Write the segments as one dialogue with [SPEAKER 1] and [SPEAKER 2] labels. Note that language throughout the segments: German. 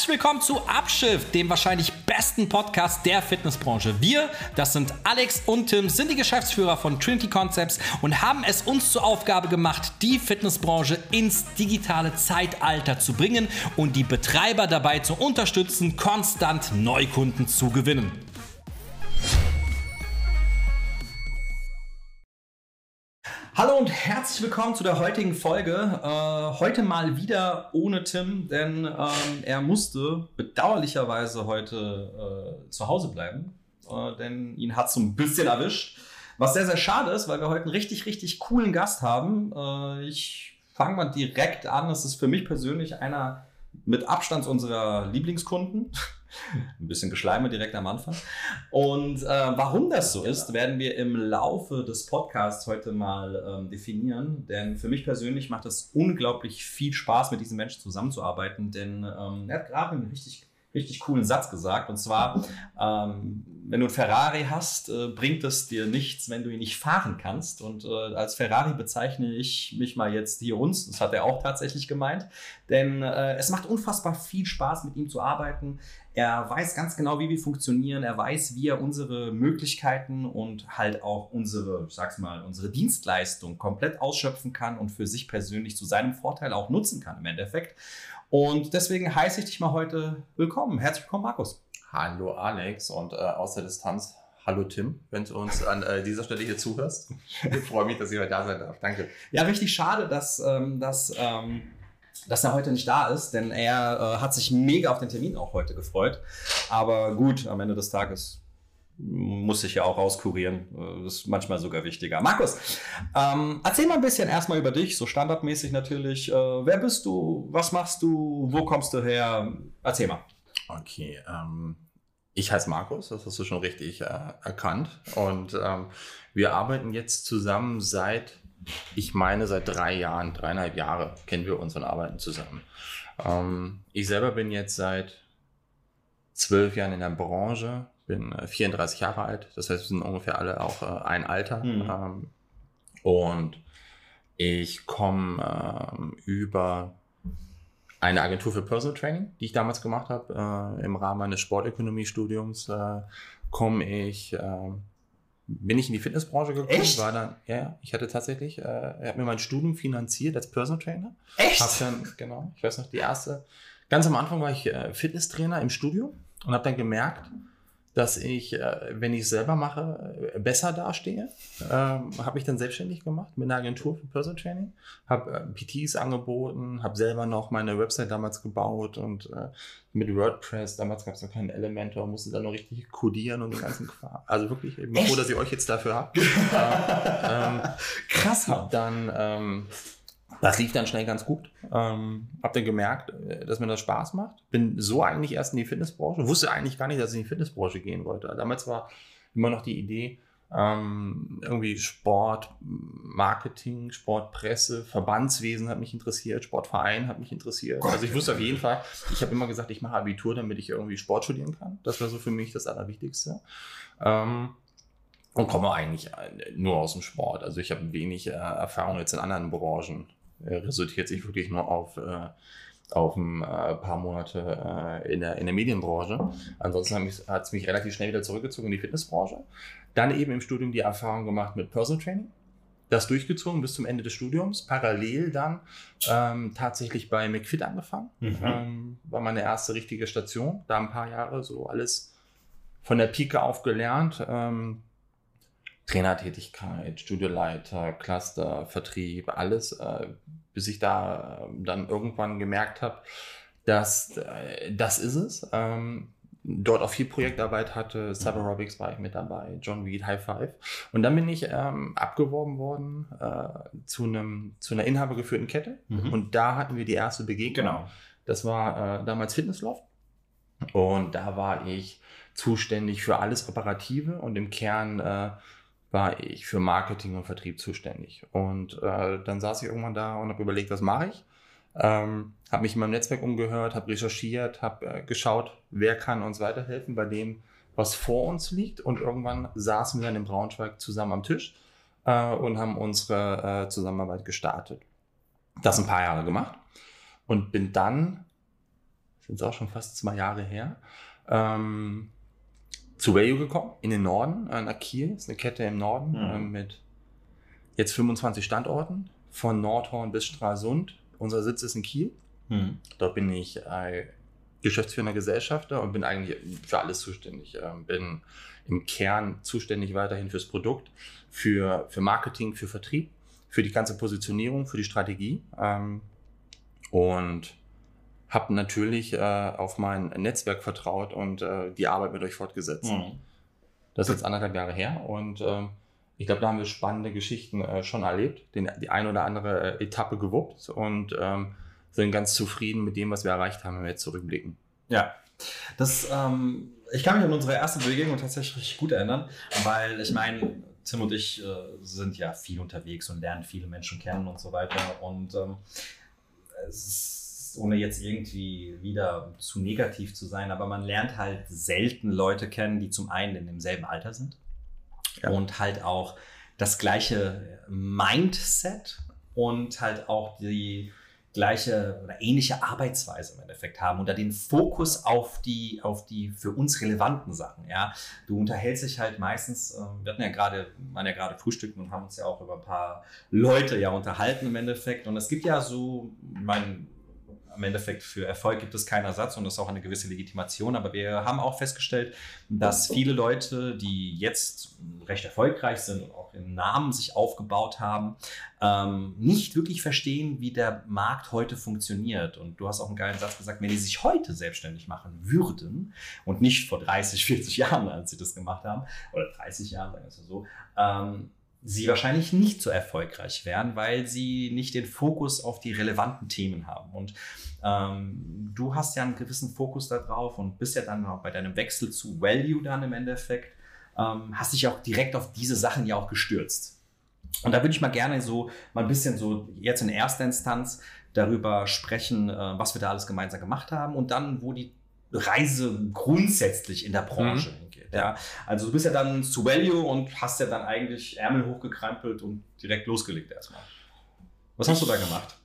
[SPEAKER 1] Herzlich willkommen zu Abschiff, dem wahrscheinlich besten Podcast der Fitnessbranche. Wir, das sind Alex und Tim, sind die Geschäftsführer von Trinity Concepts und haben es uns zur Aufgabe gemacht, die Fitnessbranche ins digitale Zeitalter zu bringen und die Betreiber dabei zu unterstützen, konstant Neukunden zu gewinnen. Hallo und herzlich willkommen zu der heutigen Folge. Äh, heute mal wieder ohne Tim, denn ähm, er musste bedauerlicherweise heute äh, zu Hause bleiben, äh, denn ihn hat so ein bisschen erwischt. Was sehr, sehr schade ist, weil wir heute einen richtig, richtig coolen Gast haben. Äh, ich fange mal direkt an. Es ist für mich persönlich einer mit Abstand unserer Lieblingskunden. Ein bisschen Geschleime direkt am Anfang. Und äh, warum das so ist, werden wir im Laufe des Podcasts heute mal ähm, definieren. Denn für mich persönlich macht es unglaublich viel Spaß, mit diesem Menschen zusammenzuarbeiten. Denn ähm, er hat gerade einen richtig richtig coolen Satz gesagt. Und zwar, ähm, wenn du ein Ferrari hast, äh, bringt es dir nichts, wenn du ihn nicht fahren kannst. Und äh, als Ferrari bezeichne ich mich mal jetzt hier uns. Das hat er auch tatsächlich gemeint. Denn äh, es macht unfassbar viel Spaß, mit ihm zu arbeiten. Er weiß ganz genau, wie wir funktionieren. Er weiß, wie er unsere Möglichkeiten und halt auch unsere, ich sag's mal, unsere Dienstleistung komplett ausschöpfen kann und für sich persönlich zu seinem Vorteil auch nutzen kann im Endeffekt. Und deswegen heiße ich dich mal heute willkommen. Herzlich willkommen, Markus.
[SPEAKER 2] Hallo Alex und äh, aus der Distanz, hallo Tim, wenn du uns an äh, dieser Stelle hier zuhörst. Ich freue mich, dass ich heute da sein darf. Danke.
[SPEAKER 1] Ja, richtig schade, dass, ähm, dass, ähm, dass er heute nicht da ist, denn er äh, hat sich mega auf den Termin auch heute gefreut. Aber gut, am Ende des Tages muss ich ja auch rauskurieren. Äh, das ist manchmal sogar wichtiger. Markus, ähm, erzähl mal ein bisschen erstmal über dich, so standardmäßig natürlich. Äh, wer bist du? Was machst du? Wo kommst du her? Erzähl mal.
[SPEAKER 2] Okay, ähm, ich heiße Markus, das hast du schon richtig äh, erkannt. Und ähm, wir arbeiten jetzt zusammen seit, ich meine, seit drei Jahren, dreieinhalb Jahre kennen wir uns und arbeiten zusammen. Ähm, ich selber bin jetzt seit zwölf Jahren in der Branche, bin 34 äh, Jahre alt. Das heißt, wir sind ungefähr alle auch äh, ein Alter. Mhm. Ähm, und ich komme ähm, über eine Agentur für Personal Training, die ich damals gemacht habe, äh, im Rahmen meines Sportökonomiestudiums, äh, komme ich, äh, bin ich in die Fitnessbranche gekommen.
[SPEAKER 1] Echt?
[SPEAKER 2] War dann, ja, ich hatte tatsächlich, äh, er hat mir mein Studium finanziert als Personal Trainer.
[SPEAKER 1] Echt?
[SPEAKER 2] Hab dann, genau, ich weiß noch, die erste, ganz am Anfang war ich äh, Fitnesstrainer im Studio und habe dann gemerkt, dass ich, äh, wenn ich es selber mache, äh, besser dastehe. Ähm, habe ich dann selbstständig gemacht mit einer Agentur für Personal Training. Habe äh, PTs angeboten, habe selber noch meine Website damals gebaut und äh, mit WordPress, damals gab es noch keinen Elementor, musste dann noch richtig codieren und den ganzen Quark. Also wirklich, ich bin froh, dass ich euch jetzt dafür habe. ähm,
[SPEAKER 1] Krass.
[SPEAKER 2] Hab dann ähm, das lief dann schnell ganz gut. Ähm, hab dann gemerkt, äh, dass mir das Spaß macht. Bin so eigentlich erst in die Fitnessbranche. Wusste eigentlich gar nicht, dass ich in die Fitnessbranche gehen wollte. Damals war immer noch die Idee, ähm, irgendwie Sport, Marketing, Sportpresse, Verbandswesen hat mich interessiert, Sportverein hat mich interessiert. Also ich wusste auf jeden Fall, ich habe immer gesagt, ich mache Abitur, damit ich irgendwie Sport studieren kann. Das war so für mich das Allerwichtigste. Ähm, und komme eigentlich äh, nur aus dem Sport. Also ich habe wenig äh, Erfahrung jetzt in anderen Branchen resultiert sich wirklich nur auf, äh, auf ein äh, paar Monate äh, in, der, in der Medienbranche. Ansonsten hat es mich relativ schnell wieder zurückgezogen in die Fitnessbranche. Dann eben im Studium die Erfahrung gemacht mit Personal Training. Das durchgezogen bis zum Ende des Studiums. Parallel dann ähm, tatsächlich bei McFit angefangen. Mhm. Ähm, war meine erste richtige Station. Da ein paar Jahre so alles von der Pike auf gelernt. Ähm, Trainertätigkeit, Studioleiter, Cluster, Vertrieb, alles, äh, bis ich da äh, dann irgendwann gemerkt habe, dass äh, das ist es. Ähm, dort auch viel Projektarbeit hatte, Cyberobics war ich mit dabei, John Reed, High Five. Und dann bin ich ähm, abgeworben worden äh, zu, einem, zu einer inhabergeführten Kette. Mhm. Und da hatten wir die erste Begegnung.
[SPEAKER 1] Genau.
[SPEAKER 2] Das war äh, damals Fitnessloft. Und da war ich zuständig für alles Operative und im Kern äh, war ich für Marketing und Vertrieb zuständig. Und äh, dann saß ich irgendwann da und habe überlegt, was mache ich? Ähm, habe mich in meinem Netzwerk umgehört, habe recherchiert, habe äh, geschaut, wer kann uns weiterhelfen bei dem, was vor uns liegt. Und irgendwann saßen wir dann in Braunschweig zusammen am Tisch äh, und haben unsere äh, Zusammenarbeit gestartet. Das ein paar Jahre gemacht und bin dann jetzt auch schon fast zwei Jahre her, ähm, zu Value gekommen, in den Norden, äh, nach Kiel. Ist eine Kette im Norden
[SPEAKER 1] Mhm.
[SPEAKER 2] mit jetzt 25 Standorten, von Nordhorn bis Stralsund. Unser Sitz ist in Kiel.
[SPEAKER 1] Mhm.
[SPEAKER 2] Dort bin ich äh, geschäftsführender Gesellschafter und bin eigentlich für alles zuständig. Ähm, bin im Kern zuständig weiterhin fürs Produkt, für, für Marketing, für Vertrieb, für die ganze Positionierung, für die Strategie. Ähm, und habe natürlich äh, auf mein Netzwerk vertraut und äh, die Arbeit mit euch fortgesetzt.
[SPEAKER 1] Mhm.
[SPEAKER 2] Das ist jetzt anderthalb Jahre her und ähm, ich glaube, da haben wir spannende Geschichten äh, schon erlebt, den, die ein oder andere äh, Etappe gewuppt und ähm, sind ganz zufrieden mit dem, was wir erreicht haben, wenn wir jetzt zurückblicken.
[SPEAKER 1] Ja, das, ähm, ich kann mich an unsere erste Begegnung tatsächlich gut erinnern, weil ich meine, Tim und ich äh, sind ja viel unterwegs und lernen viele Menschen kennen und so weiter. Und ähm, es ist, ohne jetzt irgendwie wieder zu negativ zu sein, aber man lernt halt selten Leute kennen, die zum einen in demselben Alter sind
[SPEAKER 2] Ja.
[SPEAKER 1] und halt auch das gleiche Mindset und halt auch die gleiche oder ähnliche Arbeitsweise im Endeffekt haben und da den Fokus auf die, auf die für uns relevanten Sachen. Ja, du unterhältst dich halt meistens, ähm, wir hatten ja gerade, waren ja gerade frühstücken und haben uns ja auch über ein paar Leute ja unterhalten im Endeffekt. Und es gibt ja so, mein, im Endeffekt für Erfolg gibt es keinen Ersatz und das ist auch eine gewisse Legitimation. Aber wir haben auch festgestellt, dass viele Leute, die jetzt recht erfolgreich sind und auch ihren Namen sich aufgebaut haben, ähm, nicht wirklich verstehen, wie der Markt heute funktioniert. Und du hast auch einen geilen Satz gesagt, wenn die sich heute selbstständig machen würden und nicht vor 30, 40 Jahren, als sie das gemacht haben, oder 30 Jahren, sagen wir es so, ähm, sie wahrscheinlich nicht so erfolgreich wären, weil sie nicht den Fokus auf die relevanten Themen haben. Und ähm, du hast ja einen gewissen Fokus darauf und bist ja dann auch bei deinem Wechsel zu Value dann im Endeffekt, ähm, hast dich auch direkt auf diese Sachen ja auch gestürzt. Und da würde ich mal gerne so mal ein bisschen so jetzt in erster Instanz darüber sprechen, äh, was wir da alles gemeinsam gemacht haben und dann, wo die Reise grundsätzlich in der Branche hingeht. Ja. Also du bist ja dann zu Value und hast ja dann eigentlich Ärmel hochgekrempelt und direkt losgelegt erstmal. Was hast du da gemacht?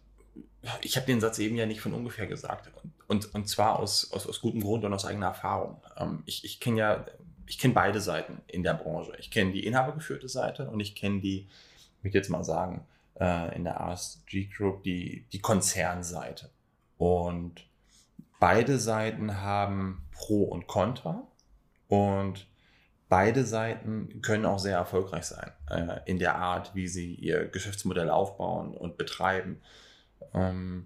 [SPEAKER 2] Ich habe den Satz eben ja nicht von ungefähr gesagt. Und, und, und zwar aus, aus, aus gutem Grund und aus eigener Erfahrung. Ähm, ich ich kenne ja, ich kenne beide Seiten in der Branche. Ich kenne die inhabergeführte Seite und ich kenne die, ich würde jetzt mal sagen, äh, in der RSG Group die, die Konzernseite. Und beide Seiten haben Pro und Contra. Und beide Seiten können auch sehr erfolgreich sein äh, in der Art, wie sie ihr Geschäftsmodell aufbauen und betreiben. Ähm,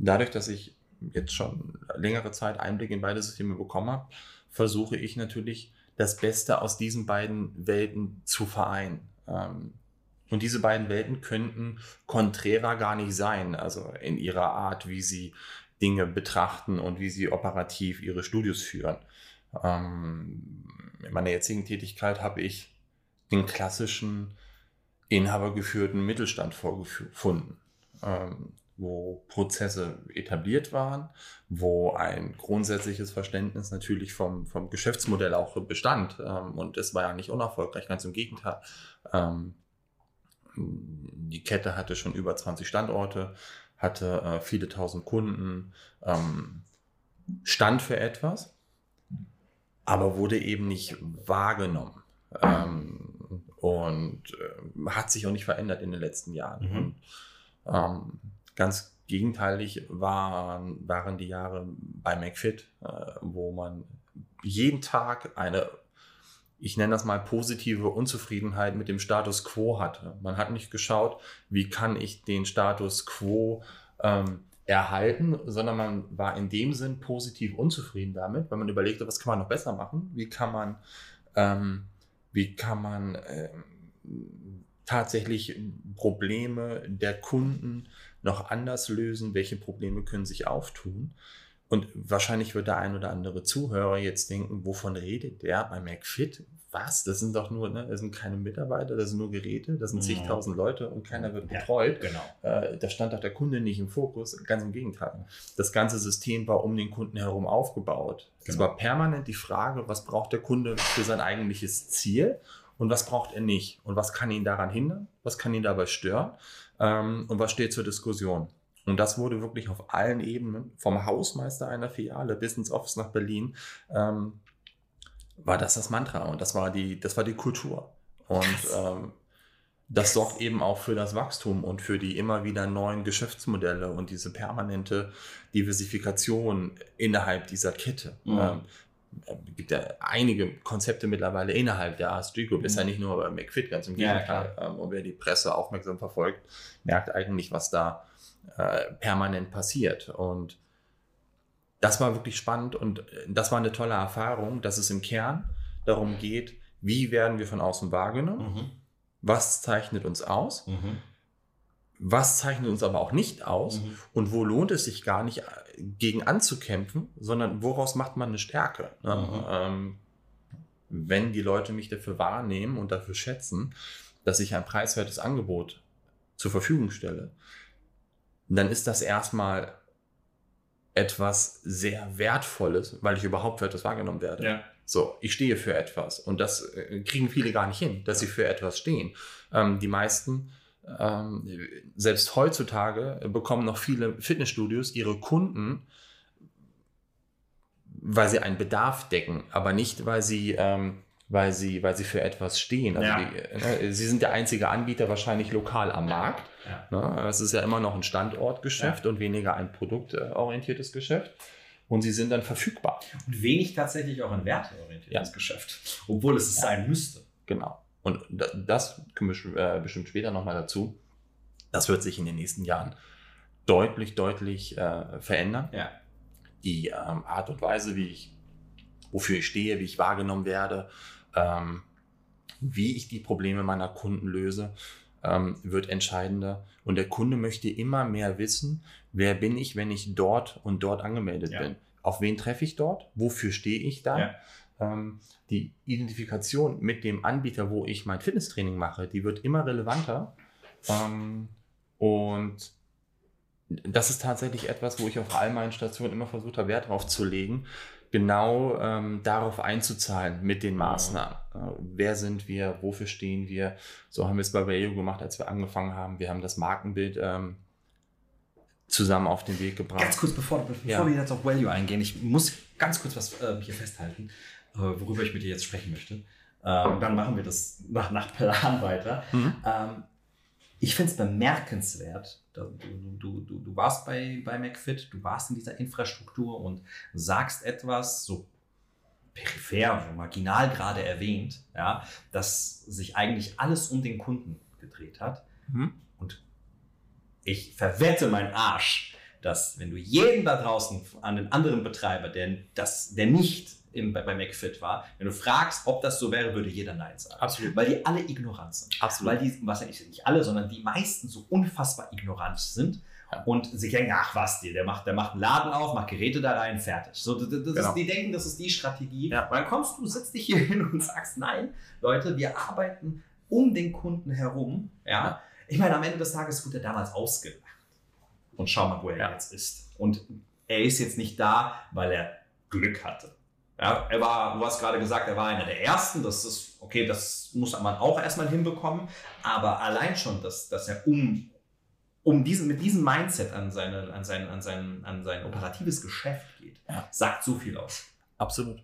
[SPEAKER 2] dadurch, dass ich jetzt schon längere Zeit Einblick in beide Systeme bekommen habe, versuche ich natürlich das Beste aus diesen beiden Welten zu vereinen. Ähm, und diese beiden Welten könnten konträrer gar nicht sein, also in ihrer Art, wie sie Dinge betrachten und wie sie operativ ihre Studios führen. Ähm, in meiner jetzigen Tätigkeit habe ich den klassischen inhabergeführten Mittelstand vorgefunden, ähm, wo Prozesse etabliert waren, wo ein grundsätzliches Verständnis natürlich vom, vom Geschäftsmodell auch bestand. Ähm, und es war ja nicht unerfolgreich, ganz im Gegenteil. Ähm, die Kette hatte schon über 20 Standorte, hatte äh, viele tausend Kunden, ähm, stand für etwas, aber wurde eben nicht wahrgenommen. Ähm, und äh, hat sich auch nicht verändert in den letzten Jahren.
[SPEAKER 1] Mhm.
[SPEAKER 2] Und, ähm, ganz gegenteilig waren, waren die Jahre bei McFit, äh, wo man jeden Tag eine, ich nenne das mal positive Unzufriedenheit mit dem Status quo hatte. Man hat nicht geschaut, wie kann ich den Status quo ähm, erhalten, sondern man war in dem Sinn positiv unzufrieden damit, weil man überlegte, was kann man noch besser machen, wie kann man, ähm, wie kann man ähm, tatsächlich Probleme der Kunden noch anders lösen, welche Probleme können sich auftun. Und wahrscheinlich wird der ein oder andere Zuhörer jetzt denken, wovon redet der bei McFit? Was? Das sind doch nur, ne, das sind keine Mitarbeiter, das sind nur Geräte, das sind
[SPEAKER 1] Mhm.
[SPEAKER 2] zigtausend Leute und keiner wird
[SPEAKER 1] Ja.
[SPEAKER 2] betreut.
[SPEAKER 1] Genau.
[SPEAKER 2] Äh, da stand auch der Kunde nicht im Fokus, ganz im Gegenteil. Das ganze System war um den Kunden herum aufgebaut. Es
[SPEAKER 1] Genau.
[SPEAKER 2] war permanent die Frage, was braucht der Kunde für sein eigentliches Ziel und was braucht er nicht und was kann ihn daran hindern, was kann ihn dabei stören ähm, und was steht zur Diskussion. Und das wurde wirklich auf allen Ebenen, vom Hausmeister einer Filiale bis ins Office nach Berlin, ähm, war das das Mantra und das war die, das war die Kultur. Und ähm, das sorgt eben auch für das Wachstum und für die immer wieder neuen Geschäftsmodelle und diese permanente Diversifikation innerhalb dieser Kette. Mhm. Ähm, es gibt ja einige Konzepte mittlerweile innerhalb der ASG Group. Ist ja mhm. nicht nur bei McFit, ganz im Gegenteil. Ja, ähm, und wer die Presse aufmerksam verfolgt, merkt eigentlich, was da äh, permanent passiert. Und das war wirklich spannend und äh, das war eine tolle Erfahrung, dass es im Kern darum geht, wie werden wir von außen wahrgenommen. Mhm was zeichnet uns aus, mhm. was zeichnet uns aber auch nicht aus mhm. und wo lohnt es sich gar nicht äh, gegen anzukämpfen, sondern woraus macht man eine Stärke. Ne? Mhm. Ähm, wenn die Leute mich dafür wahrnehmen und dafür schätzen, dass ich ein preiswertes Angebot zur Verfügung stelle, dann ist das erstmal etwas sehr Wertvolles, weil ich überhaupt für etwas wahrgenommen werde. Ja. So, ich stehe für etwas. Und das äh, kriegen viele gar nicht hin, dass sie für etwas stehen. Ähm, die meisten, ähm, selbst heutzutage, bekommen noch viele Fitnessstudios ihre Kunden, weil sie einen Bedarf decken, aber nicht, weil sie, ähm, weil sie, weil sie für etwas stehen. Also ja. die, ne, sie sind der einzige Anbieter wahrscheinlich lokal am Markt. Ja. Ne, es ist ja immer noch ein Standortgeschäft ja. und weniger ein produktorientiertes Geschäft und sie sind dann verfügbar.
[SPEAKER 1] Und wenig tatsächlich auch ein werteorientiertes ja. Geschäft, obwohl es ja. sein müsste.
[SPEAKER 2] Genau. Und das kommen wir äh, bestimmt später nochmal dazu. Das wird sich in den nächsten Jahren deutlich, deutlich äh, verändern. Ja. Die ähm, Art und Weise, wie ich, wofür ich stehe, wie ich wahrgenommen werde, ähm, wie ich die Probleme meiner Kunden löse, ähm, wird entscheidender. Und der Kunde möchte immer mehr wissen, wer bin ich, wenn ich dort und dort angemeldet ja. bin. Auf wen treffe ich dort? Wofür stehe ich da? Ja. Ähm, die Identifikation mit dem Anbieter, wo ich mein Fitnesstraining mache, die wird immer relevanter. Ähm, und das ist tatsächlich etwas, wo ich auf all meinen Stationen immer versucht habe, Wert drauf zu legen, genau ähm, darauf einzuzahlen mit den Maßnahmen. Ja. wer sind wir? Wofür stehen wir? So haben wir es bei Value gemacht, als wir angefangen haben. Wir haben das Markenbild ähm, zusammen auf den Weg gebracht.
[SPEAKER 1] Ganz kurz, bevor, bevor ja. wir jetzt auf Value eingehen, ich muss ganz kurz was äh, hier festhalten, äh, worüber ich mit dir jetzt sprechen möchte. Ähm, dann machen wir das nach, nach Plan weiter. Mhm. Ähm, ich finde es bemerkenswert, du, du, du, du warst bei, bei McFit, du warst in dieser Infrastruktur und sagst etwas so peripher, so marginal gerade erwähnt, ja, dass sich eigentlich alles um den Kunden gedreht hat. Mhm. Und ich verwette meinen Arsch, dass wenn du jeden da draußen an den anderen Betreiber, der, das, der nicht im, bei, bei McFit war, wenn du fragst, ob das so wäre, würde jeder Nein sagen.
[SPEAKER 2] Absolut.
[SPEAKER 1] Weil die alle ignorant sind.
[SPEAKER 2] Absolut.
[SPEAKER 1] Weil die, was ja nicht, nicht alle, sondern die meisten so unfassbar ignorant sind ja. und sich denken, ach was, der, der, macht, der macht einen Laden auf, macht Geräte da rein, fertig. So, das, das genau. ist, die denken, das ist die Strategie. Ja. Und dann kommst du, sitzt dich hier hin und sagst, nein, Leute, wir arbeiten um den Kunden herum. Ja. ja. Ich meine, am Ende des Tages wurde er damals ausgelacht. Und schau mal, wo er jetzt ist. Und er ist jetzt nicht da, weil er Glück hatte. Ja, er war, du hast gerade gesagt, er war einer der ersten. Das ist, okay, das muss man auch erstmal hinbekommen. Aber allein schon, dass, dass er um, um diesen, mit diesem Mindset an, seine, an, sein, an, sein, an sein operatives Geschäft geht, ja. sagt so viel aus.
[SPEAKER 2] Absolut.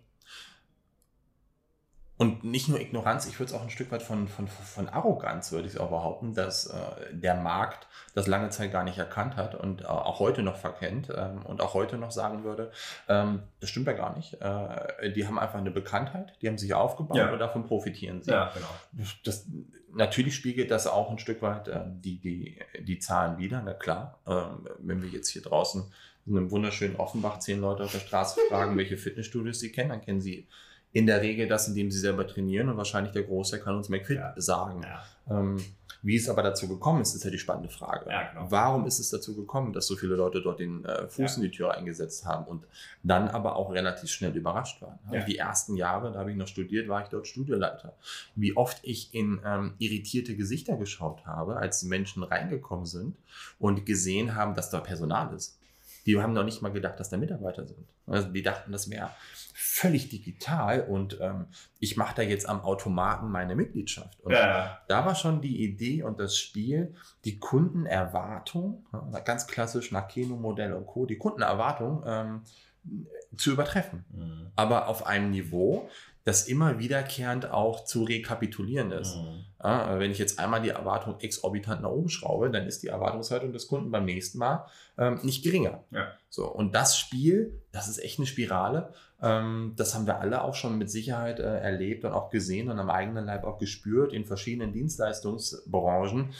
[SPEAKER 2] Und nicht nur Ignoranz, ich würde es auch ein Stück weit von, von, von Arroganz, würde ich auch behaupten, dass äh, der Markt das lange Zeit gar nicht erkannt hat und äh, auch heute noch verkennt ähm, und auch heute noch sagen würde, ähm, das stimmt ja gar nicht. Äh, die haben einfach eine Bekanntheit, die haben sich aufgebaut ja. und davon profitieren sie.
[SPEAKER 1] Ja, genau.
[SPEAKER 2] Das, natürlich spiegelt das auch ein Stück weit äh, die, die, die Zahlen wieder, na klar. Ähm, wenn wir jetzt hier draußen in einem wunderschönen Offenbach zehn Leute auf der Straße fragen, welche Fitnessstudios sie kennen, dann kennen sie in der Regel das, indem sie selber trainieren und wahrscheinlich der Großteil kann uns McFit ja. sagen. Ja. Ähm, wie es aber dazu gekommen ist, ist ja die spannende Frage. Ja, genau. Warum ist es dazu gekommen, dass so viele Leute dort den äh, Fuß in die Tür eingesetzt haben und dann aber auch relativ schnell überrascht waren? Die ersten Jahre, da habe ich noch studiert, war ich dort Studioleiter. Wie oft ich in ähm, irritierte Gesichter geschaut habe, als die Menschen reingekommen sind und gesehen haben, dass da Personal ist Die haben noch nicht mal gedacht, dass da Mitarbeiter sind. Also die dachten, das wäre völlig digital und ähm, ich mache da jetzt am Automaten meine Mitgliedschaft. Und
[SPEAKER 1] Ja.
[SPEAKER 2] da war schon die Idee und das Spiel, die Kundenerwartung, ganz klassisch nach Keno-Modell und Co., die Kundenerwartung ähm, zu übertreffen.
[SPEAKER 1] Mhm.
[SPEAKER 2] Aber auf einem Niveau, das immer wiederkehrend auch zu rekapitulieren ist.
[SPEAKER 1] Mhm.
[SPEAKER 2] Ja, wenn ich jetzt einmal die Erwartung exorbitant nach oben schraube, dann ist die Erwartungshaltung des Kunden beim nächsten Mal ähm, nicht geringer.
[SPEAKER 1] Ja.
[SPEAKER 2] So, und das Spiel, das ist echt eine Spirale. Ähm, das haben wir alle auch schon mit Sicherheit äh, erlebt und auch gesehen und am eigenen Leib auch gespürt in verschiedenen Dienstleistungsbranchen.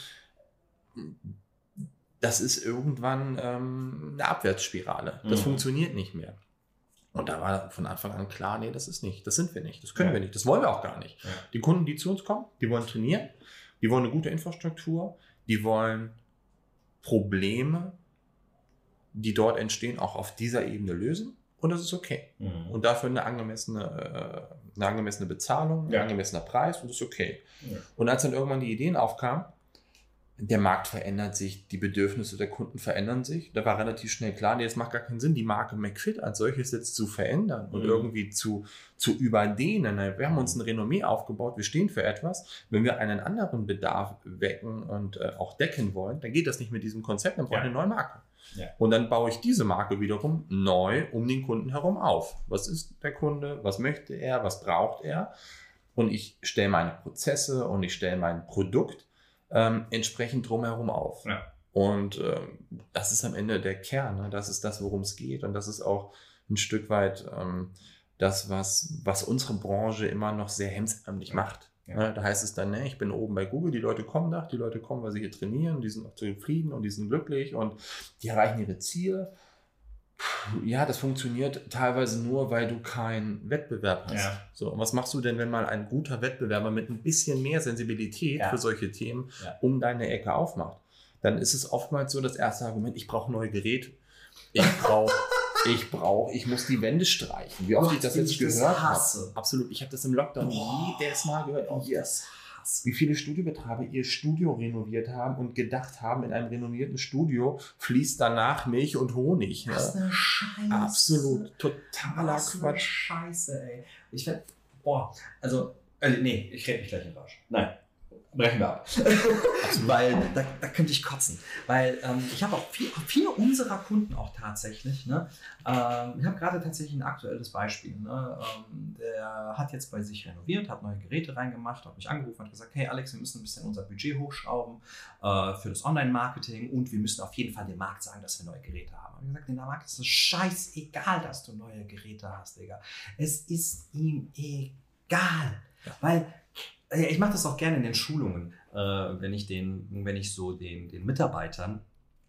[SPEAKER 2] Das ist irgendwann ähm, eine Abwärtsspirale. Das
[SPEAKER 1] Mhm.
[SPEAKER 2] funktioniert nicht mehr. Und da war von Anfang an klar, nee, das ist nicht, das sind wir nicht, das können
[SPEAKER 1] Ja.
[SPEAKER 2] wir nicht, das wollen wir auch gar nicht.
[SPEAKER 1] Ja.
[SPEAKER 2] Die Kunden, die zu uns kommen, die wollen trainieren, die wollen eine gute Infrastruktur, die wollen Probleme, die dort entstehen, auch auf dieser Ebene lösen. Und das ist okay.
[SPEAKER 1] Mhm.
[SPEAKER 2] Und dafür eine angemessene, äh, eine angemessene Bezahlung,
[SPEAKER 1] Ja.
[SPEAKER 2] ein angemessener Preis und das ist okay.
[SPEAKER 1] Ja.
[SPEAKER 2] Und als dann irgendwann die Ideen aufkamen, der Markt verändert sich, die Bedürfnisse der Kunden verändern sich. Da war relativ schnell klar, nee, es macht gar keinen Sinn, die Marke McFit als solches jetzt zu verändern und
[SPEAKER 1] Mhm.
[SPEAKER 2] irgendwie zu, zu überdehnen. Wir haben uns ein Renommee aufgebaut, wir stehen für etwas. Wenn wir einen anderen Bedarf wecken und äh, auch decken wollen, dann geht das nicht mit diesem Konzept, dann brauche ich
[SPEAKER 1] Ja.
[SPEAKER 2] eine neue Marke.
[SPEAKER 1] Ja.
[SPEAKER 2] Und dann baue ich diese Marke wiederum neu um den Kunden herum auf. Was ist der Kunde? Was möchte er? Was braucht er? Und ich stelle meine Prozesse und ich stelle mein Produkt ähm, entsprechend drumherum auf.
[SPEAKER 1] Ja.
[SPEAKER 2] Und ähm, das ist am Ende der Kern. Ne? Das ist das, worum es geht. Und das ist auch ein Stück weit ähm, das, was, was unsere Branche immer noch sehr hemsärmlich
[SPEAKER 1] Ja.
[SPEAKER 2] macht.
[SPEAKER 1] Ja.
[SPEAKER 2] Ne? Da heißt es dann, ne, ich bin oben bei Google, die Leute kommen da, die Leute kommen, weil sie hier trainieren, die sind auch zufrieden und die sind glücklich und die erreichen ihre Ziele. Ja, das funktioniert teilweise nur, weil du keinen Wettbewerb hast.
[SPEAKER 1] Ja.
[SPEAKER 2] So, und was machst du denn, wenn mal ein guter Wettbewerber mit ein bisschen mehr Sensibilität
[SPEAKER 1] Ja.
[SPEAKER 2] für solche Themen
[SPEAKER 1] Ja.
[SPEAKER 2] um deine Ecke aufmacht? Dann ist es oftmals so das erste Argument, ich brauche neue Geräte. Ich brauche, ich brauche, ich muss die Wände streichen. Wie oft
[SPEAKER 1] Gott,
[SPEAKER 2] ich das jetzt
[SPEAKER 1] ich
[SPEAKER 2] gehört habe. Absolut. Ich habe das im Lockdown
[SPEAKER 1] Boah.
[SPEAKER 2] jedes Mal gehört. Oh,
[SPEAKER 1] Yes.
[SPEAKER 2] Wie viele Studiobetreiber ihr Studio renoviert haben und gedacht haben, in einem renovierten Studio fließt danach Milch und Honig. ne?
[SPEAKER 1] Was eine Scheiße.
[SPEAKER 2] Absolut totaler
[SPEAKER 1] Was eine
[SPEAKER 2] Quatsch.
[SPEAKER 1] Scheiße, ey. Ich werd, boah, also, äh, nee, ich rede mich gleich in Rausch. Nein, brechen wir ab. Weil da, da könnte ich kotzen. Weil ähm, ich habe auch viel, viele unserer Kunden auch tatsächlich, ne? Ähm, ich habe gerade tatsächlich ein aktuelles Beispiel. Ne? Ähm, der hat jetzt bei sich renoviert, hat neue Geräte reingemacht, hat mich angerufen, hat gesagt, hey Alex, wir müssen ein bisschen unser Budget hochschrauben äh, für das Online-Marketing und wir müssen auf jeden Fall dem Markt sagen, dass wir neue Geräte haben. Ich habe gesagt, dem Markt ist es scheißegal, dass du neue Geräte hast, Digga. Es ist ihm egal. Weil ich mache das auch gerne in den Schulungen, äh, wenn ich den, wenn ich so den, den Mitarbeitern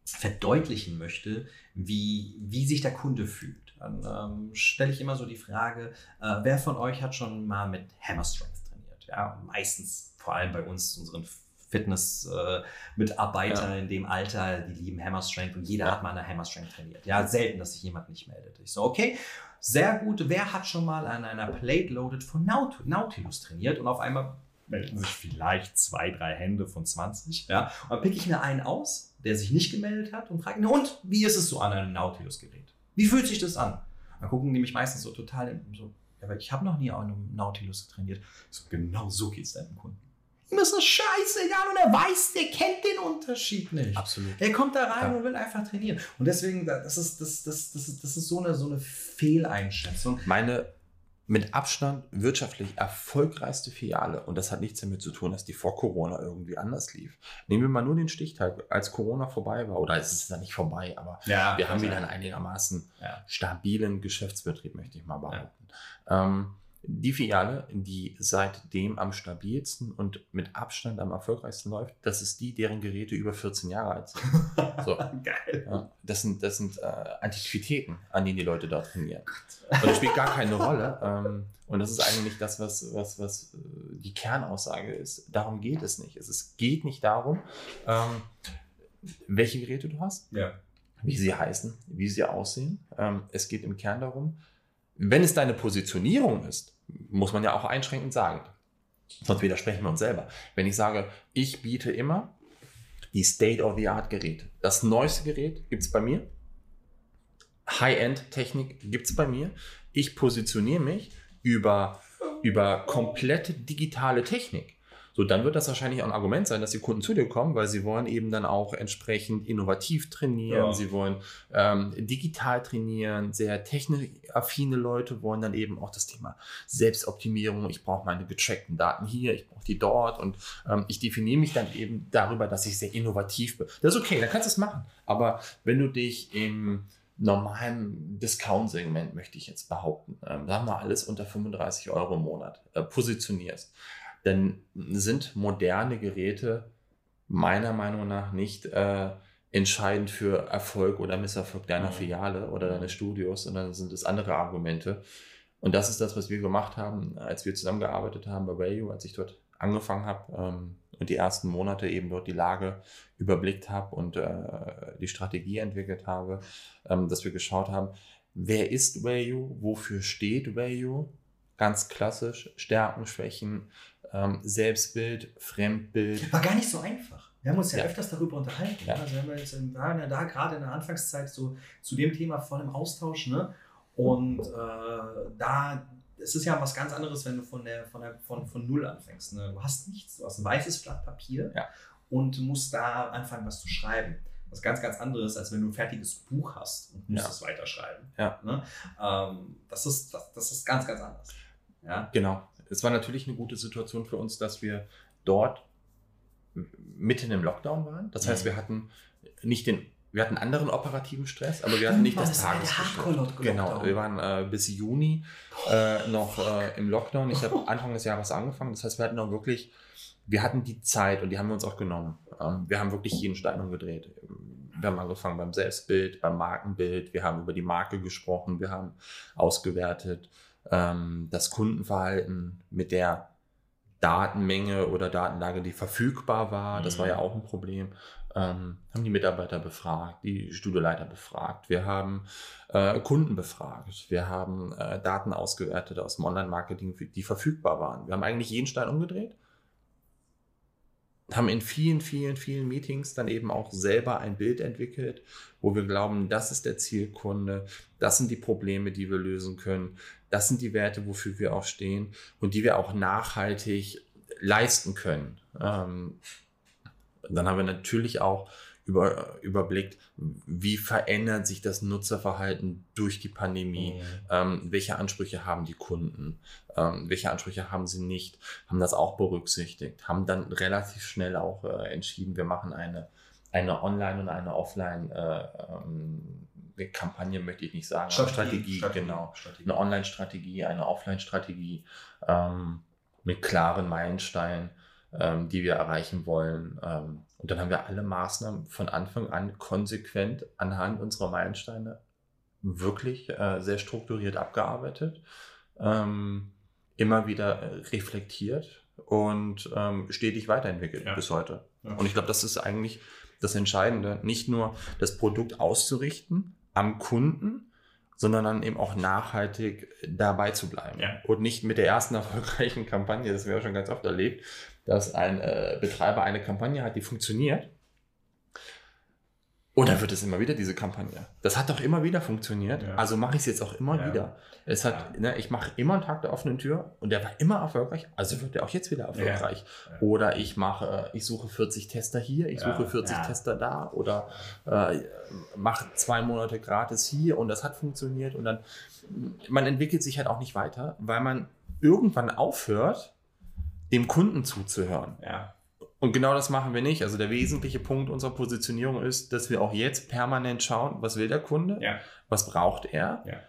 [SPEAKER 1] verdeutlichen möchte, wie, wie sich der Kunde fühlt. Dann ähm, stelle ich immer so die Frage, äh, wer von euch hat schon mal mit Hammer Strength trainiert? Ja, meistens, vor allem bei uns, unseren Fitness-Mitarbeiter in dem Alter, die lieben Hammer Strength und jeder
[SPEAKER 2] Ja.
[SPEAKER 1] hat mal eine Hammer Strength trainiert. Ja, selten, dass sich jemand nicht meldet. Ich so, okay, sehr gut. Wer hat schon mal an einer Plate Loaded von Naut Nautilus trainiert und auf einmal melden sich vielleicht zwei, drei Hände von 20. Ja, und dann pick ich mir einen aus, der sich nicht gemeldet hat und frage ihn, und wie ist es so an einem Nautilus-Gerät? Wie fühlt sich das an? Dann gucken die mich meistens so total so, aber ich habe noch nie an einem Nautilus trainiert. So, genau so geht es deinem Kunden. Ihm ist das scheißegal und er weiß, der kennt den Unterschied nicht.
[SPEAKER 2] Absolut.
[SPEAKER 1] Er kommt da rein
[SPEAKER 2] Ja.
[SPEAKER 1] und will einfach trainieren. Und deswegen, das ist, das, das, das ist, das ist so, eine, so eine Fehleinschätzung.
[SPEAKER 2] Meine mit Abstand wirtschaftlich erfolgreichste Filiale, und das hat nichts damit zu tun, dass die vor Corona irgendwie anders lief. Nehmen wir mal nur den Stichtag, als Corona vorbei war, oder es ist ja nicht vorbei, aber
[SPEAKER 1] Ja,
[SPEAKER 2] wir haben wieder einen einigermaßen
[SPEAKER 1] Ja.
[SPEAKER 2] stabilen Geschäftsbetrieb, möchte ich mal behaupten. Ähm, die Filiale, die seitdem am stabilsten und mit Abstand am erfolgreichsten läuft, das ist die, deren Geräte über 14 Jahre alt sind. So.
[SPEAKER 1] Geil.
[SPEAKER 2] Ja, das sind, das sind äh, Antiquitäten, an denen die Leute da trainieren. Und das spielt gar keine Rolle. Ähm, und das ist eigentlich das, was, was, was äh, die Kernaussage ist. Darum geht es nicht. Es geht nicht darum, ähm, welche Geräte du hast,
[SPEAKER 1] Ja.
[SPEAKER 2] wie sie heißen, wie sie aussehen. Ähm, es geht im Kern darum, wenn es deine Positionierung ist, muss man ja auch einschränkend sagen. Sonst widersprechen wir uns selber. Wenn ich sage, ich biete immer die State-of-the-Art-Geräte. Das neueste Gerät gibt es bei mir. High-End-Technik gibt es bei mir. Ich positioniere mich über, über komplette digitale Technik. So, dann wird das wahrscheinlich auch ein Argument sein, dass die Kunden zu dir kommen, weil sie wollen eben dann auch entsprechend innovativ trainieren, ja. sie wollen ähm, digital trainieren, sehr technikaffine Leute wollen dann eben auch das Thema Selbstoptimierung, ich brauche meine getrackten Daten hier, ich brauche die dort und ähm, ich definiere mich dann eben darüber, dass ich sehr innovativ bin. Das ist okay, dann kannst du es machen. Aber wenn du dich im normalen Discount-Segment, möchte ich jetzt behaupten, ähm, sagen wir alles unter 35 Euro im Monat, äh, positionierst, dann sind moderne Geräte meiner Meinung nach nicht äh, entscheidend für Erfolg oder Misserfolg deiner Filiale oder deines Studios, sondern sind es andere Argumente. Und das ist das, was wir gemacht haben, als wir zusammengearbeitet haben bei Value, als ich dort angefangen habe ähm, und die ersten Monate eben dort die Lage überblickt habe und äh, die Strategie entwickelt habe, ähm, dass wir geschaut haben, wer ist Value, wofür steht Value, ganz klassisch, Stärken, Schwächen, ähm, Selbstbild, Fremdbild.
[SPEAKER 1] War gar nicht so einfach. Wir haben uns ja, ja. öfters darüber unterhalten. Ja. Also wir jetzt in, waren ja da gerade in der Anfangszeit so zu dem Thema voll im Austausch. Ne? Und äh, da es ist ja was ganz anderes, wenn du von, der, von, der, von, von Null anfängst. Ne? Du hast nichts, du hast ein weißes Blatt Papier
[SPEAKER 2] ja.
[SPEAKER 1] und musst da anfangen, was zu schreiben. Was ganz, ganz anderes, als wenn du ein fertiges Buch hast und musst ja. es weiterschreiben.
[SPEAKER 2] Ja.
[SPEAKER 1] Ne? Ähm, das, ist, das, das ist ganz, ganz anders.
[SPEAKER 2] Ja? Genau es war natürlich eine gute Situation für uns, dass wir dort mitten im Lockdown waren. Das heißt, mhm. wir hatten nicht den wir hatten anderen operativen Stress, aber wir hatten nicht das, das Tagesgeschäft. Genau, wir waren äh, bis Juni äh, noch äh, im Lockdown. Ich habe Anfang des Jahres angefangen. Das heißt, wir hatten auch wirklich, wir hatten die Zeit und die haben wir uns auch genommen. Ähm, wir haben wirklich jeden Stein umgedreht. Wir haben angefangen beim Selbstbild, beim Markenbild. Wir haben über die Marke gesprochen. Wir haben ausgewertet, ähm, das Kundenverhalten mit der Datenmenge oder Datenlage, die verfügbar war, das war ja mhm. auch ein Problem, ähm, haben die Mitarbeiter befragt, die Studioleiter befragt, wir haben äh, Kunden befragt, wir haben äh, Daten ausgewertet aus dem Online-Marketing, die verfügbar waren. Wir haben eigentlich jeden Stein umgedreht haben in vielen, vielen, vielen Meetings dann eben auch selber ein Bild entwickelt, wo wir glauben, das ist der Zielkunde, das sind die Probleme, die wir lösen können, das sind die Werte, wofür wir auch stehen und die wir auch nachhaltig leisten können. Ähm, dann haben wir natürlich auch über, überblickt, wie verändert sich das Nutzerverhalten durch die Pandemie, mhm. ähm, welche Ansprüche haben die Kunden, ähm, welche Ansprüche haben sie nicht, haben das auch berücksichtigt, haben dann relativ schnell auch äh, entschieden, wir machen eine, eine Online- und eine Offline- äh, ähm, Kampagne möchte ich nicht sagen,
[SPEAKER 1] Strategie, Strategie,
[SPEAKER 2] Strategie genau. Strategie. Eine Online-Strategie, eine Offline-Strategie ähm, mit klaren Meilensteinen, ähm, die wir erreichen wollen. Ähm, und dann haben wir alle Maßnahmen von Anfang an konsequent anhand unserer Meilensteine wirklich äh, sehr strukturiert abgearbeitet, ähm, immer wieder äh, reflektiert und ähm, stetig weiterentwickelt ja. bis heute. Ja. Und ich glaube, das ist eigentlich das Entscheidende, nicht nur das Produkt auszurichten am Kunden, sondern dann eben auch nachhaltig dabei zu bleiben.
[SPEAKER 1] Ja.
[SPEAKER 2] Und nicht mit der ersten erfolgreichen Kampagne, das haben wir schon ganz oft erlebt, dass ein äh, Betreiber eine Kampagne hat, die funktioniert. Und dann wird es immer wieder diese Kampagne. Das hat doch immer wieder funktioniert. Ja. Also mache ich es jetzt auch immer ja. wieder. Es hat, ja. ne, ich mache immer einen Tag der offenen Tür und der war immer erfolgreich. Also wird er auch jetzt wieder erfolgreich. Oder ich mache, ich suche 40 Tester hier, ich suche 40 Tester da oder äh, mache zwei Monate gratis hier und das hat funktioniert. Und dann, man entwickelt sich halt auch nicht weiter, weil man irgendwann aufhört, dem Kunden zuzuhören.
[SPEAKER 1] Ja.
[SPEAKER 2] Und genau das machen wir nicht. Also der wesentliche Punkt unserer Positionierung ist, dass wir auch jetzt permanent schauen, was will der Kunde,
[SPEAKER 1] ja.
[SPEAKER 2] was braucht er,
[SPEAKER 1] ja.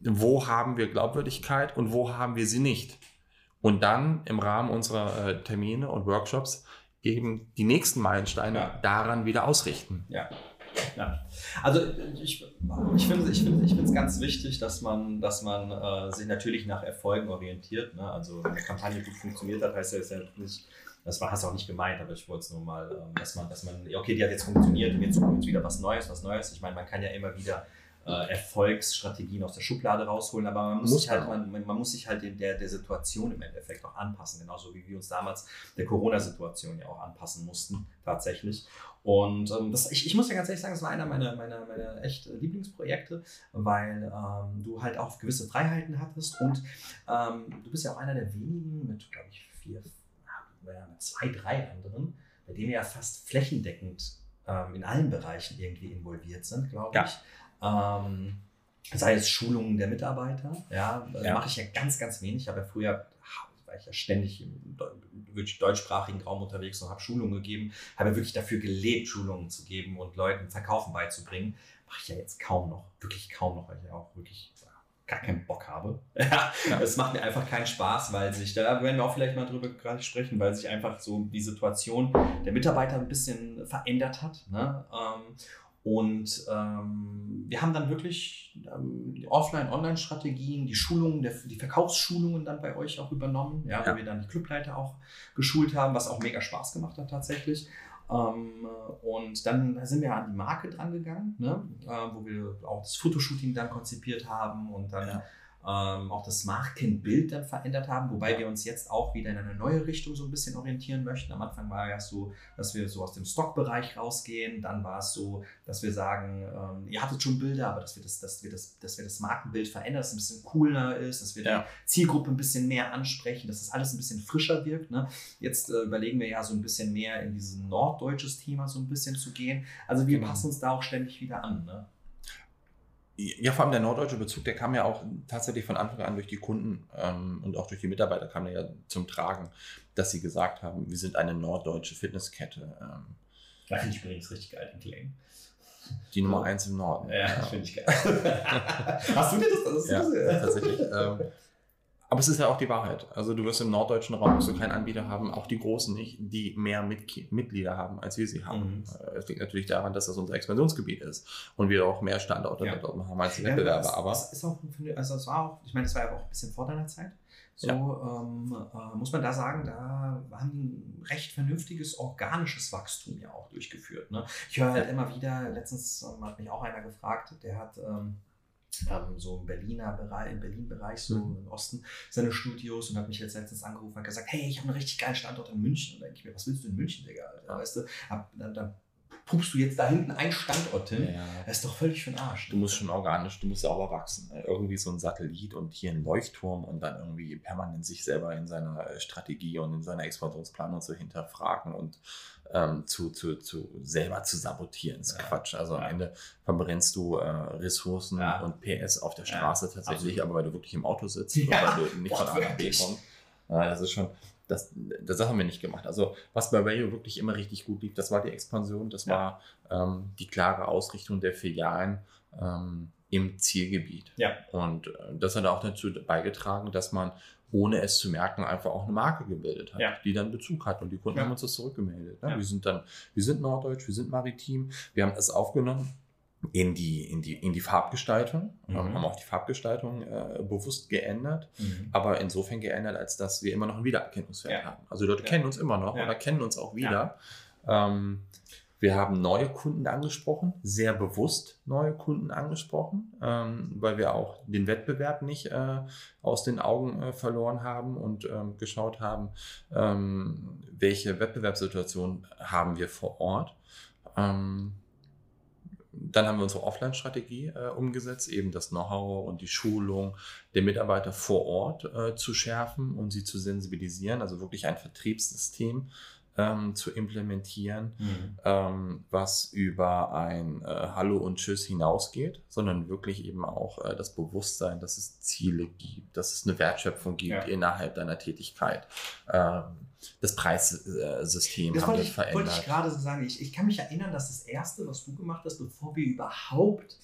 [SPEAKER 2] wo haben wir Glaubwürdigkeit und wo haben wir sie nicht. Und dann im Rahmen unserer äh, Termine und Workshops eben die nächsten Meilensteine ja. daran wieder ausrichten.
[SPEAKER 1] Ja. Ja. Also ich, ich finde es ich find, ich ganz wichtig, dass man, dass man äh, sich natürlich nach Erfolgen orientiert. Ne? Also wenn eine Kampagne gut funktioniert hat, heißt das ja nicht, das war, hast du auch nicht gemeint, aber ich wollte es nur mal, ähm, dass man, dass man, okay, die hat jetzt funktioniert und jetzt kommt wieder was Neues, was Neues. Ich meine, man kann ja immer wieder äh, Erfolgsstrategien aus der Schublade rausholen, aber man muss,
[SPEAKER 2] Muss
[SPEAKER 1] sich halt,
[SPEAKER 2] man
[SPEAKER 1] man, muss sich halt der, der Situation im Endeffekt auch anpassen, genauso wie wir uns damals der Corona-Situation ja auch anpassen mussten, tatsächlich. Und ähm, das, ich, ich muss ja ganz ehrlich sagen, das war einer meiner, meiner, meiner echt Lieblingsprojekte, weil ähm, du halt auch gewisse Freiheiten hattest und ähm, du bist ja auch einer der wenigen mit, glaube ich, vier, naja, mit zwei, drei anderen, bei denen wir ja fast flächendeckend ähm, in allen Bereichen irgendwie involviert sind, glaube
[SPEAKER 2] Ja.
[SPEAKER 1] ich. Ähm, sei es Schulungen der Mitarbeiter, ja,
[SPEAKER 2] Ja.
[SPEAKER 1] mache ich ja ganz, ganz wenig. Ich habe ja früher, war ich ja ständig im deutschsprachigen Raum unterwegs und habe Schulungen gegeben, habe ja wirklich dafür gelebt, Schulungen zu geben und Leuten Verkaufen beizubringen. Mache ich ja jetzt kaum noch, wirklich kaum noch, weil ich ja auch wirklich ja, gar keinen Bock habe. Ja. Es macht mir einfach keinen Spaß, weil sich, da werden wir auch vielleicht mal drüber gerade sprechen, weil sich einfach so die Situation der Mitarbeiter ein bisschen verändert hat. Ne? Ähm, und ähm, wir haben dann wirklich ähm, die Offline-Online-Strategien, die Schulungen, der, die Verkaufsschulungen dann bei euch auch übernommen, ja,
[SPEAKER 2] Ja.
[SPEAKER 1] wo wir dann die Clubleiter auch geschult haben, was auch mega Spaß gemacht hat tatsächlich. Ähm, und dann sind wir an die Marke dran gegangen, ne? äh, wo wir auch das Fotoshooting dann konzipiert haben und dann
[SPEAKER 2] Ja.
[SPEAKER 1] Ähm, auch das Markenbild dann verändert haben, wobei wir uns jetzt auch wieder in eine neue Richtung so ein bisschen orientieren möchten. Am Anfang war ja so, dass wir so aus dem Stockbereich rausgehen. Dann war es so, dass wir sagen, ähm, ihr hattet schon Bilder, aber dass wir das, dass wir das, dass wir das Markenbild verändern, dass es ein bisschen cooler ist, dass wir
[SPEAKER 2] Ja.
[SPEAKER 1] die Zielgruppe ein bisschen mehr ansprechen, dass das alles ein bisschen frischer wirkt. Ne? Jetzt äh, überlegen wir ja so ein bisschen mehr in dieses norddeutsches Thema so ein bisschen zu gehen. Also wir
[SPEAKER 2] Genau.
[SPEAKER 1] passen uns da auch ständig wieder an. Ne?
[SPEAKER 2] Ja, vor allem der norddeutsche Bezug, der kam ja auch tatsächlich von Anfang an durch die Kunden ähm, und auch durch die Mitarbeiter kam der ja zum Tragen, dass sie gesagt haben, wir sind eine norddeutsche Fitnesskette, ähm,
[SPEAKER 1] Da finde ich übrigens richtig geil, den Claim.
[SPEAKER 2] die Nummer eins im Norden.
[SPEAKER 1] Ja, das finde ich geil. Hast du dir das? das
[SPEAKER 2] Ja,
[SPEAKER 1] das-
[SPEAKER 2] tatsächlich. ähm, aber es ist ja auch die Wahrheit. Also du wirst im norddeutschen Raum du keinen Anbieter haben, auch die Großen nicht, die mehr Mit Mitglieder haben, als wir sie haben.
[SPEAKER 1] Mhm.
[SPEAKER 2] Äh, Es liegt natürlich daran, dass das unser Expansionsgebiet ist und wir auch mehr Standorte
[SPEAKER 1] Ja.
[SPEAKER 2] dort haben als die
[SPEAKER 1] Ja,
[SPEAKER 2] Wettbewerber.
[SPEAKER 1] das-
[SPEAKER 2] Aber
[SPEAKER 1] das ist auch, also das war auch, ich meine, das war ja auch ein bisschen vor deiner Zeit. So ähm, äh, muss man da sagen, da haben die ein recht vernünftiges organisches Wachstum ja auch durchgeführt. Ne? Ich höre halt immer wieder, letztens ähm, hat mich auch einer gefragt, der hat ähm, ähm, so im Berliner Bereich, im Berlin-Bereich, so
[SPEAKER 2] Mhm.
[SPEAKER 1] im Osten, seine Studios und hat mich jetzt letztens angerufen und gesagt, hey, ich habe einen richtig geilen Standort in München. Und denke ich mir, was willst du in München, Digga? Alter? Weißt du, Ab, dann, dann pupst du jetzt da hinten einen Standort hin.
[SPEAKER 2] ja,
[SPEAKER 1] Das ist doch völlig für den Arsch.
[SPEAKER 2] du musst schon organisch, du musst sauber wachsen. Irgendwie so ein Satellit und hier ein Leuchtturm und dann irgendwie permanent sich selber in seiner äh, Strategie und in seiner Expansionsplanung zu hinterfragen und ähm, zu, zu, zu selber zu sabotieren. ist
[SPEAKER 1] Ja.
[SPEAKER 2] Quatsch. Also am
[SPEAKER 1] Ja.
[SPEAKER 2] Ende verbrennst du äh, Ressourcen
[SPEAKER 1] Ja.
[SPEAKER 2] und PS auf der Straße tatsächlich, aber weil du wirklich im Auto sitzt und weil du nicht von A nach B kommst. Ja, das ist schon, das, das haben wir nicht gemacht. Also was bei Rayo wirklich immer richtig gut lief, das war die Expansion, das war ähm, die klare Ausrichtung der Filialen ähm, im Zielgebiet.
[SPEAKER 1] Ja.
[SPEAKER 2] Und äh, das hat auch dazu beigetragen, dass man ohne es zu merken, einfach auch eine Marke gebildet hat,
[SPEAKER 1] Ja.
[SPEAKER 2] die dann Bezug hat. Und die Kunden
[SPEAKER 1] Ja.
[SPEAKER 2] haben uns das zurückgemeldet. Ne?
[SPEAKER 1] Ja.
[SPEAKER 2] Wir sind dann, wir sind norddeutsch, wir sind maritim, wir haben es aufgenommen in die, in die, in die Farbgestaltung,
[SPEAKER 1] Mhm.
[SPEAKER 2] haben auch die Farbgestaltung äh, bewusst geändert,
[SPEAKER 1] Mhm.
[SPEAKER 2] aber insofern geändert, als dass wir immer noch einen Wiedererkennungswert haben. Also die Leute kennen uns immer noch oder kennen uns auch wieder. Ähm, wir haben neue Kunden angesprochen, sehr bewusst neue Kunden angesprochen, ähm, weil wir auch den Wettbewerb nicht äh, aus den Augen äh, verloren haben und ähm, geschaut haben, ähm, welche Wettbewerbssituation haben wir vor Ort. Ähm, dann haben wir unsere Offline-Strategie äh, umgesetzt, eben das Know-how und die Schulung der Mitarbeiter vor Ort äh, zu schärfen und sie zu sensibilisieren, also wirklich ein Vertriebssystem ähm, zu implementieren,
[SPEAKER 1] Mhm.
[SPEAKER 2] ähm, was über ein äh, Hallo und Tschüss hinausgeht, sondern wirklich eben auch äh, das Bewusstsein, dass es Ziele gibt, dass es eine Wertschöpfung gibt
[SPEAKER 1] Ja.
[SPEAKER 2] innerhalb deiner Tätigkeit. Ähm, das Preissystem
[SPEAKER 1] Das
[SPEAKER 2] haben
[SPEAKER 1] wollte
[SPEAKER 2] wir
[SPEAKER 1] ich, wollte
[SPEAKER 2] verändert.
[SPEAKER 1] ich gerade so sagen. Ich, ich kann mich erinnern, dass das Erste, was du gemacht hast, bevor wir überhaupt